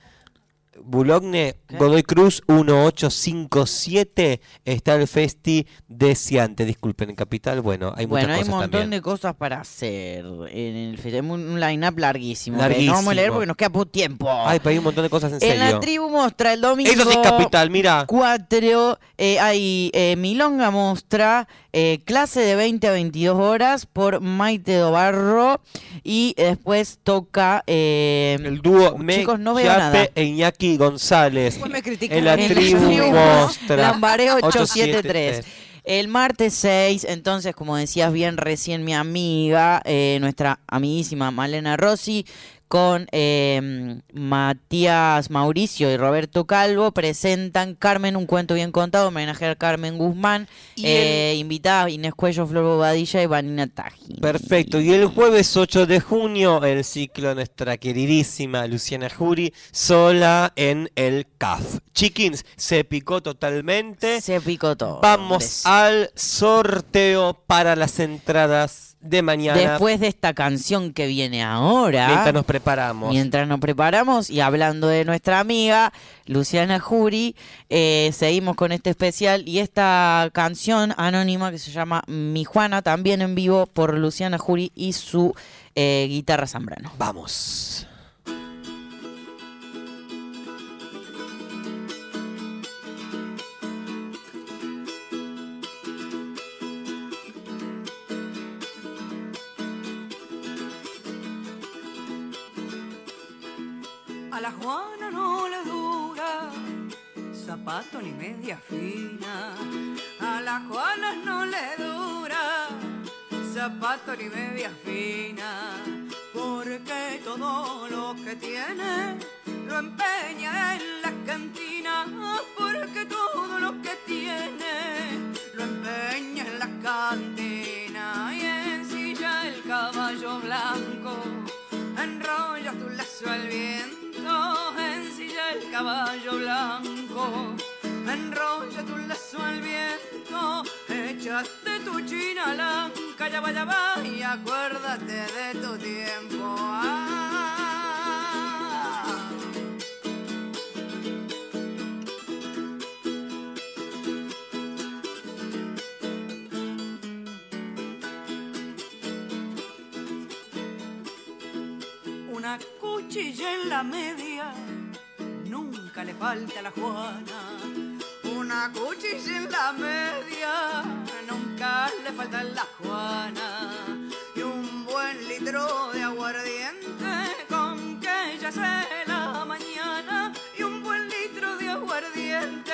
Boulogne, Godoy Cruz 1857, está el Festi Deseante. Disculpen, en Capital, bueno, hay bueno, muchas hay un cosas montón también. de cosas para hacer en el fe- Tenemos un line-up larguísimo. Larguísimo. no vamos a leer porque nos queda poco tiempo. Ay, pero hay un montón de cosas en, en serio. la tribu mostra el domingo. Eso sí, Capital, mira. 4, eh, hay eh, Milonga Mostra, eh, clase de 20 a 22 horas por Maite Dobarro y después toca eh, El dúo Me chicos, no veo nada. e Iñaki González. En la tribu Mostra. Lambaré 873. 873. El martes 6, entonces, como decías bien recién mi amiga, eh, nuestra amiguísima Malena Rossi, con eh, Matías Mauricio y Roberto Calvo, presentan Carmen, un cuento bien contado, homenaje a Carmen Guzmán, Y eh, invitada Inés Cuello, Flor Bobadilla y Vanina Taji. Perfecto. Y el jueves 8 de junio, el ciclo de nuestra queridísima Luciana Jury, sola en el CAF. Chickens, se picó totalmente. Se picó todo. Vamos al sorteo para las entradas de mañana. Después de esta canción que viene ahora. Mientras nos preparamos. Mientras nos preparamos y hablando de nuestra amiga Luciana Jury, eh, seguimos con este especial y esta canción anónima que se llama Mi Juana, también en vivo por Luciana Jury y su eh, guitarra Zambrano. Vamos. La Juana no le dura zapato ni media fina. A la Juana no le dura zapato ni media fina. Porque todo lo que tiene lo empeña en la cantina. Porque todo lo que tiene lo empeña en la cantina. Y ensilla el caballo blanco enrolla tu lazo al viento, ensilla el caballo blanco, enrolla tu lazo al viento, echaste tu china blanca, ya va, ya va, y acuérdate de tu tiempo. Ah. Cuchilla en la media, nunca le falta a la Juana. Una cuchilla en la media, nunca le falta a la Juana. Y un buen litro de aguardiente con que ella se la mañana. Y un buen litro de aguardiente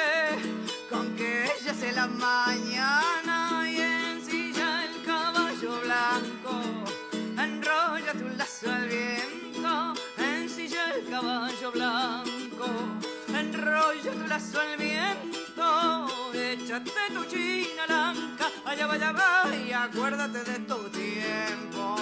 con que ella se la mañana. Y ensilla el caballo blanco enrolla tu lazo al viento, el caballo blanco, enrolla tu lazo al viento, échate tu china blanca, allá va, allá va, y acuérdate de tu tiempo.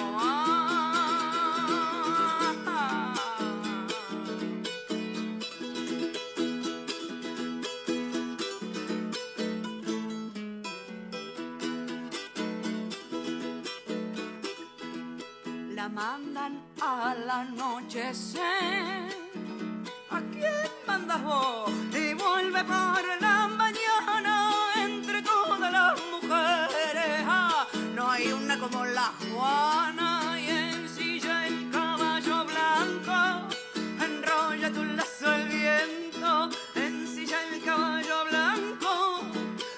La mandan al anochecer. ¿A quién mandas vos? Y vuelve por la mañana entre todas las mujeres. Ah, no hay una como la Juana y en silla el caballo blanco. Enrolla tu lazo el viento, en silla el caballo blanco.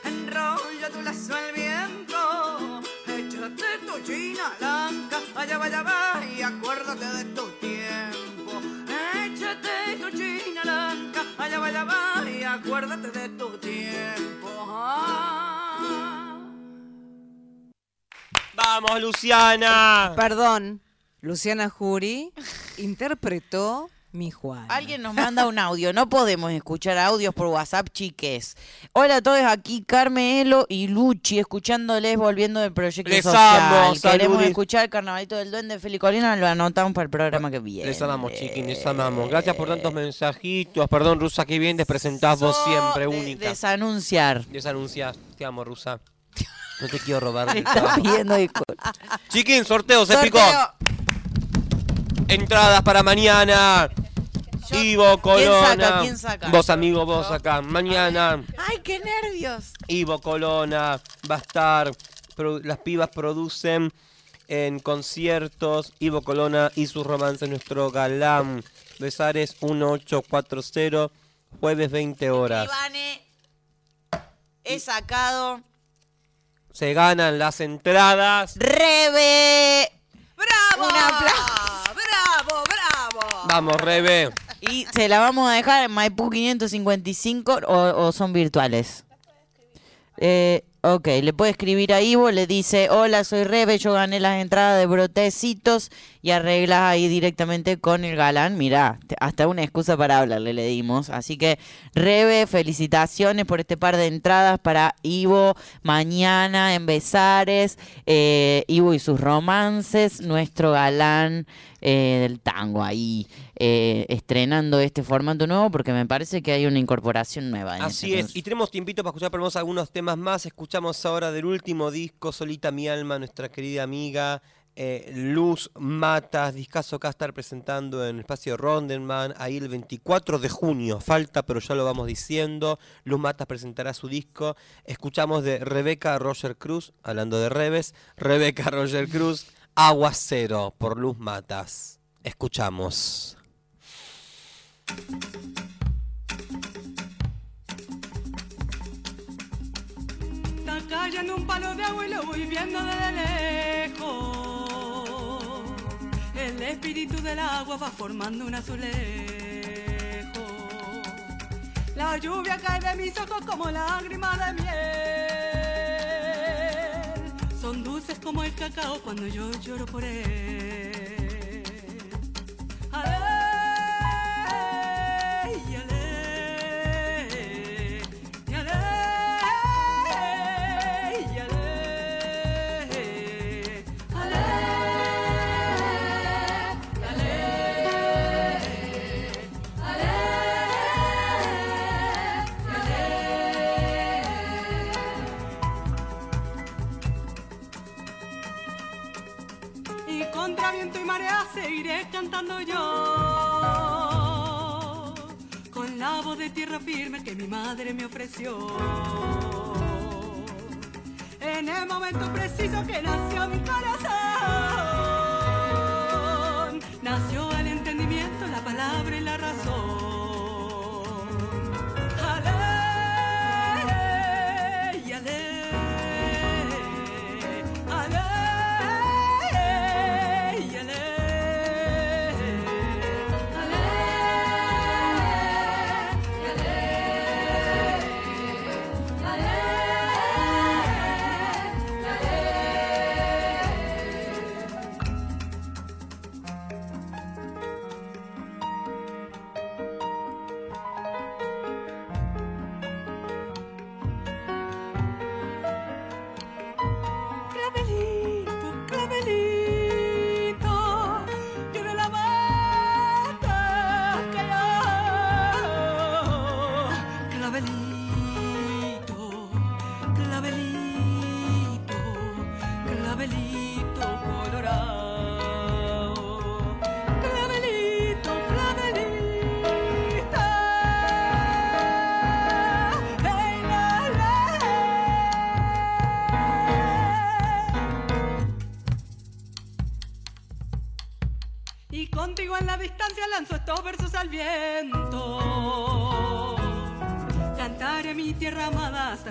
Enrolla tu lazo el viento, échate tu china blanca, vaya va y acuérdate va y acuérdate de tu tiempo. Ah. Vamos, Luciana. Perdón, Luciana Jury interpretó Mi Juan. Alguien nos manda un audio. No podemos escuchar audios por WhatsApp, chiques. Hola a todos, aquí Carmelo y Luchi, escuchándoles, volviendo del proyecto Les social. amo, Queremos saludis. escuchar el Carnavalito del Duende de Felicolina, lo anotamos para el programa que viene. Les amamos, chiquín, les amamos. Gracias por tantos mensajitos. Perdón, Rusa, qué bien presentás vos siempre, única. Desanunciar. Desanunciás. Te amo, Rusa. No te quiero robar. Está pidiendo disculpas. Chiquín, sorteo, se Sorteo. picó. Entradas para mañana. Ivo Colona. saca? ¿Quién saca? Vos, amigo, vos acá. Mañana. ¡Ay, qué nervios! Ivo Colona va a estar. las pibas producen en conciertos. Ivo Colona y sus romances, nuestro galán. Besares 1840, jueves 20 horas. Ivane, he sacado. Se ganan las entradas. ¡Rebe! ¡Bravo! Un aplauso. ¡Bravo, bravo! Vamos, Rebe. Y se la vamos a dejar en Maipú 555 o, o son virtuales. Eh, ok, le puede escribir a Ivo, le dice, hola, soy Rebe, yo gané las entradas de brotecitos y arreglas ahí directamente con el galán. Mirá, hasta una excusa para hablarle le dimos. Así que, Rebe, felicitaciones por este par de entradas para Ivo mañana en Besares. Eh, Ivo y sus romances, nuestro galán eh, del tango ahí eh, estrenando este formato nuevo porque me parece que hay una incorporación nueva. Así ese es, y tenemos tiempito para escuchar por algunos temas más. Escuchamos ahora del último disco, Solita mi alma, nuestra querida amiga eh, Luz Matas, discaso que va a estar presentando en el espacio Rondenman, ahí el 24 de junio. Falta, pero ya lo vamos diciendo. Luz Matas presentará su disco. Escuchamos de Rebeca Roger Cruz, hablando de Reves, Rebeca Roger Cruz, Aguacero, por Luz Matas. Escuchamos. Cayendo un palo de agua y lo voy viendo desde lejos. El espíritu del agua va formando un azulejo. La lluvia cae de mis ojos como lágrimas de miel. Son dulces como el cacao cuando yo lloro por él. Seguiré cantando yo con la voz de tierra firme que mi madre me ofreció. En el momento preciso que nació mi corazón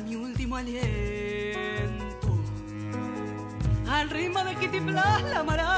mi último aliento. Al ritmo del kitiplas, la maraca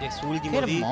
De su último Qué disco.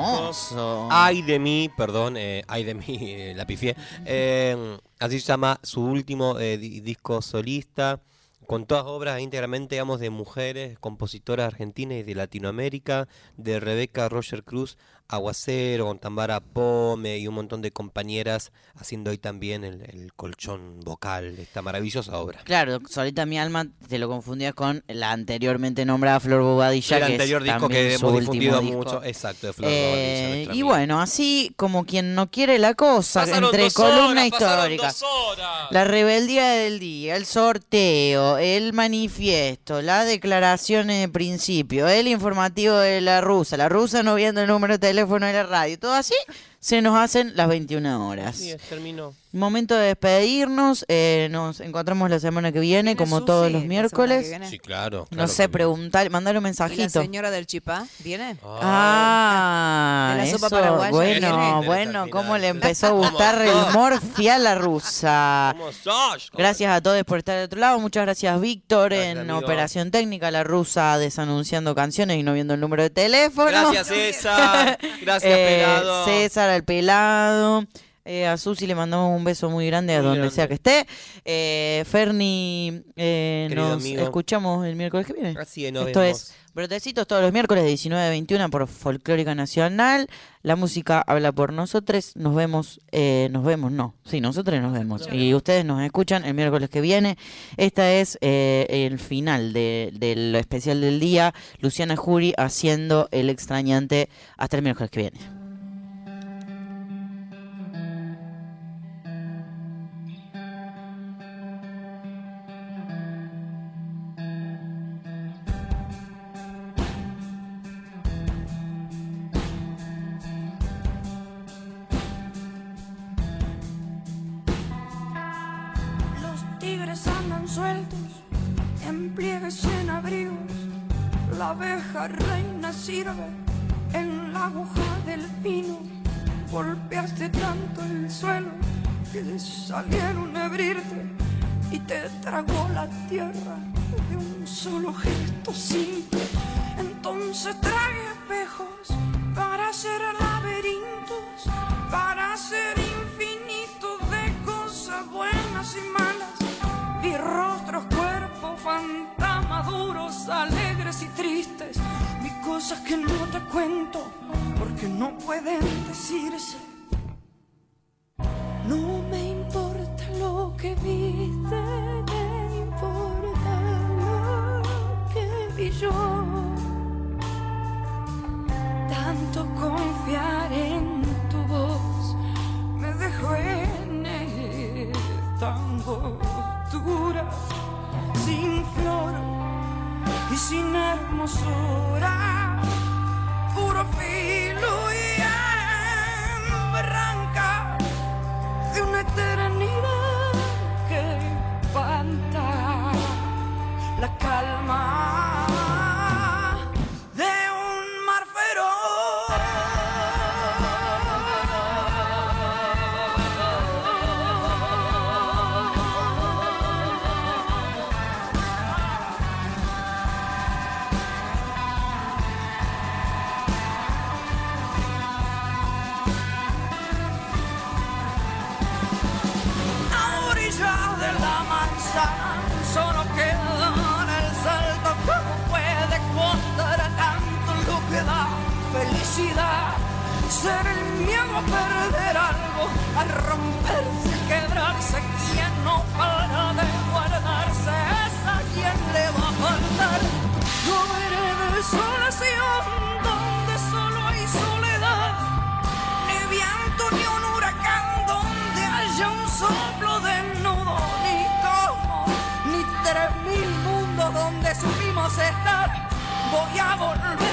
Ay de mí, perdón, eh, ay de mí, eh, la pifié. Eh, así se llama su último eh, di- disco solista, con todas obras íntegramente, digamos, de mujeres, compositoras argentinas y de Latinoamérica, de Rebeca Roger Cruz, Aguacero, con Tambara Pome y un montón de compañeras haciendo hoy también el, el colchón vocal de esta maravillosa obra. Claro, Solita mi alma te lo confundías con la anteriormente nombrada Flor Bobadilla, El que anterior es disco que su hemos último difundido disco. mucho, exacto, de Flor Eh, Bobadilla, y amiga. bueno, así como quien no quiere la cosa, Pasaron entre dos columna horas, histórica, dos horas. la rebeldía del día, el sorteo, el manifiesto, las declaraciones de principio, el informativo de la rusa, la rusa no viendo el número de teléfono de la radio, todo así, se nos hacen las 21 horas. Sí, terminó. Momento de despedirnos, eh, nos encontramos la semana que viene, como Susi todos los miércoles. Sí, claro. No sé, preguntar, mandar un ¿Y la mensajito. señora del Chipá viene? Ah, ¿De la sopa paraguaya bueno, viene? bueno, cómo le empezó a gustar el morfia a la rusa. Gracias a todos por estar del otro lado. Muchas gracias, Víctor, en amigo. operación técnica, la rusa desanunciando canciones y no viendo el número de teléfono. Gracias, César. Gracias, Eh, pelado. César, al pelado. Eh, a Susi le mandamos un beso muy grande a donde grande. sea que esté. Eh, Ferni, eh, nos amigo. escuchamos el miércoles que viene. Así es, nos Esto vemos. es Brotecitos todos los miércoles de 19 a 21 por Folclórica Nacional. La música habla por nosotros. Nos vemos, eh, nos vemos, no. Sí, nosotros nos vemos. Y ustedes nos escuchan el miércoles que viene. Esta es eh, el final de, del especial del día. Luciana Jury haciendo el extrañante hasta el miércoles que viene. Abeja reina sirve en la aguja del pino. Golpeaste tanto el suelo que salieron a abrirte y te tragó la tierra de un solo gesto simple. Entonces trague espejos para hacer laberintos, para hacer infinitos de cosas buenas y malas. Vi rostros, cuerpos, fantasmas duros, alegres y tristes. Cosas que no te cuento porque no pueden decirse. No me importa lo que viste, me importa lo que vi yo. Tanto confiar en tu voz me dejó en esta angostura, sin flor y sin hermosura, puro filo y en barranca de una eternidad que espanta la calma Ser el miedo a perder algo, a romperse y quebrarse. Quien no para de guardarse es a quien le va a faltar. No veré desolación donde solo hay soledad, ni viento ni un huracán donde haya un soplo desnudo, ni como, ni tres mil mundos donde supimos estar. Voy a volver